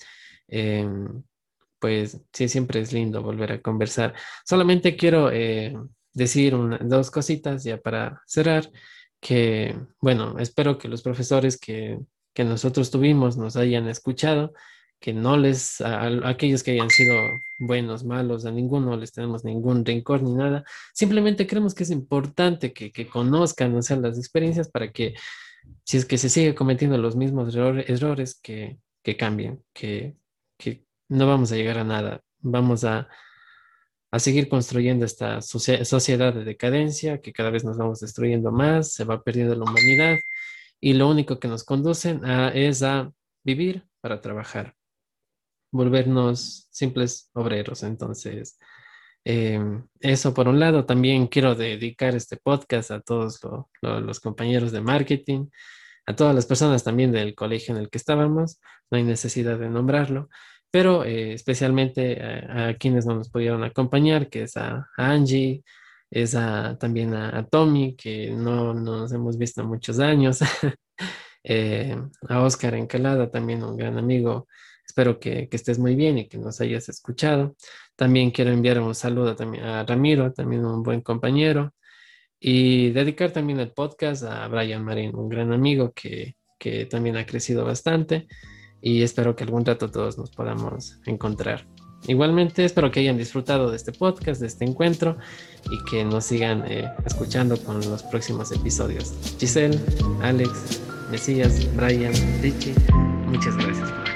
Em, pues sí, siempre es lindo volver a conversar. Solamente quiero eh, decir dos cositas ya para cerrar que, bueno, espero que los profesores que, que nosotros tuvimos nos hayan escuchado, que no les, a, aquellos que hayan sido buenos, malos, a ninguno les tenemos ningún rencor ni nada, simplemente creemos que es importante que, que conozcan, o sea, las experiencias para que, si es que se sigue cometiendo los mismos errores, que, que cambien, que no vamos a llegar a nada, vamos a a seguir construyendo esta sociedad de decadencia, que cada vez nos vamos destruyendo más, se va perdiendo la humanidad y lo único que nos conducen a, es a vivir para trabajar, volvernos simples obreros. Entonces, em, eso por un lado, también quiero dedicar este podcast a todos los compañeros de marketing, a todas las personas también del colegio en el que estábamos, no hay necesidad de nombrarlo, pero eh, especialmente a, quienes no nos pudieron acompañar, que es a, Angie, es también a, Tommy, que no, nos hemos visto muchos años, <laughs> eh, a Oscar Encalada, también un gran amigo. Espero que, estés muy bien y que nos hayas escuchado. También quiero enviar un saludo también a Ramiro, también un buen compañero. Y dedicar también el podcast a Brian Marín, un gran amigo que, que también ha crecido bastante y espero que algún rato todos nos podamos encontrar. Igualmente espero que hayan disfrutado de este podcast, de este encuentro y que nos sigan eh, escuchando con los próximos episodios. Giselle, Alex, Mesías, Brian, Richie, muchas gracias.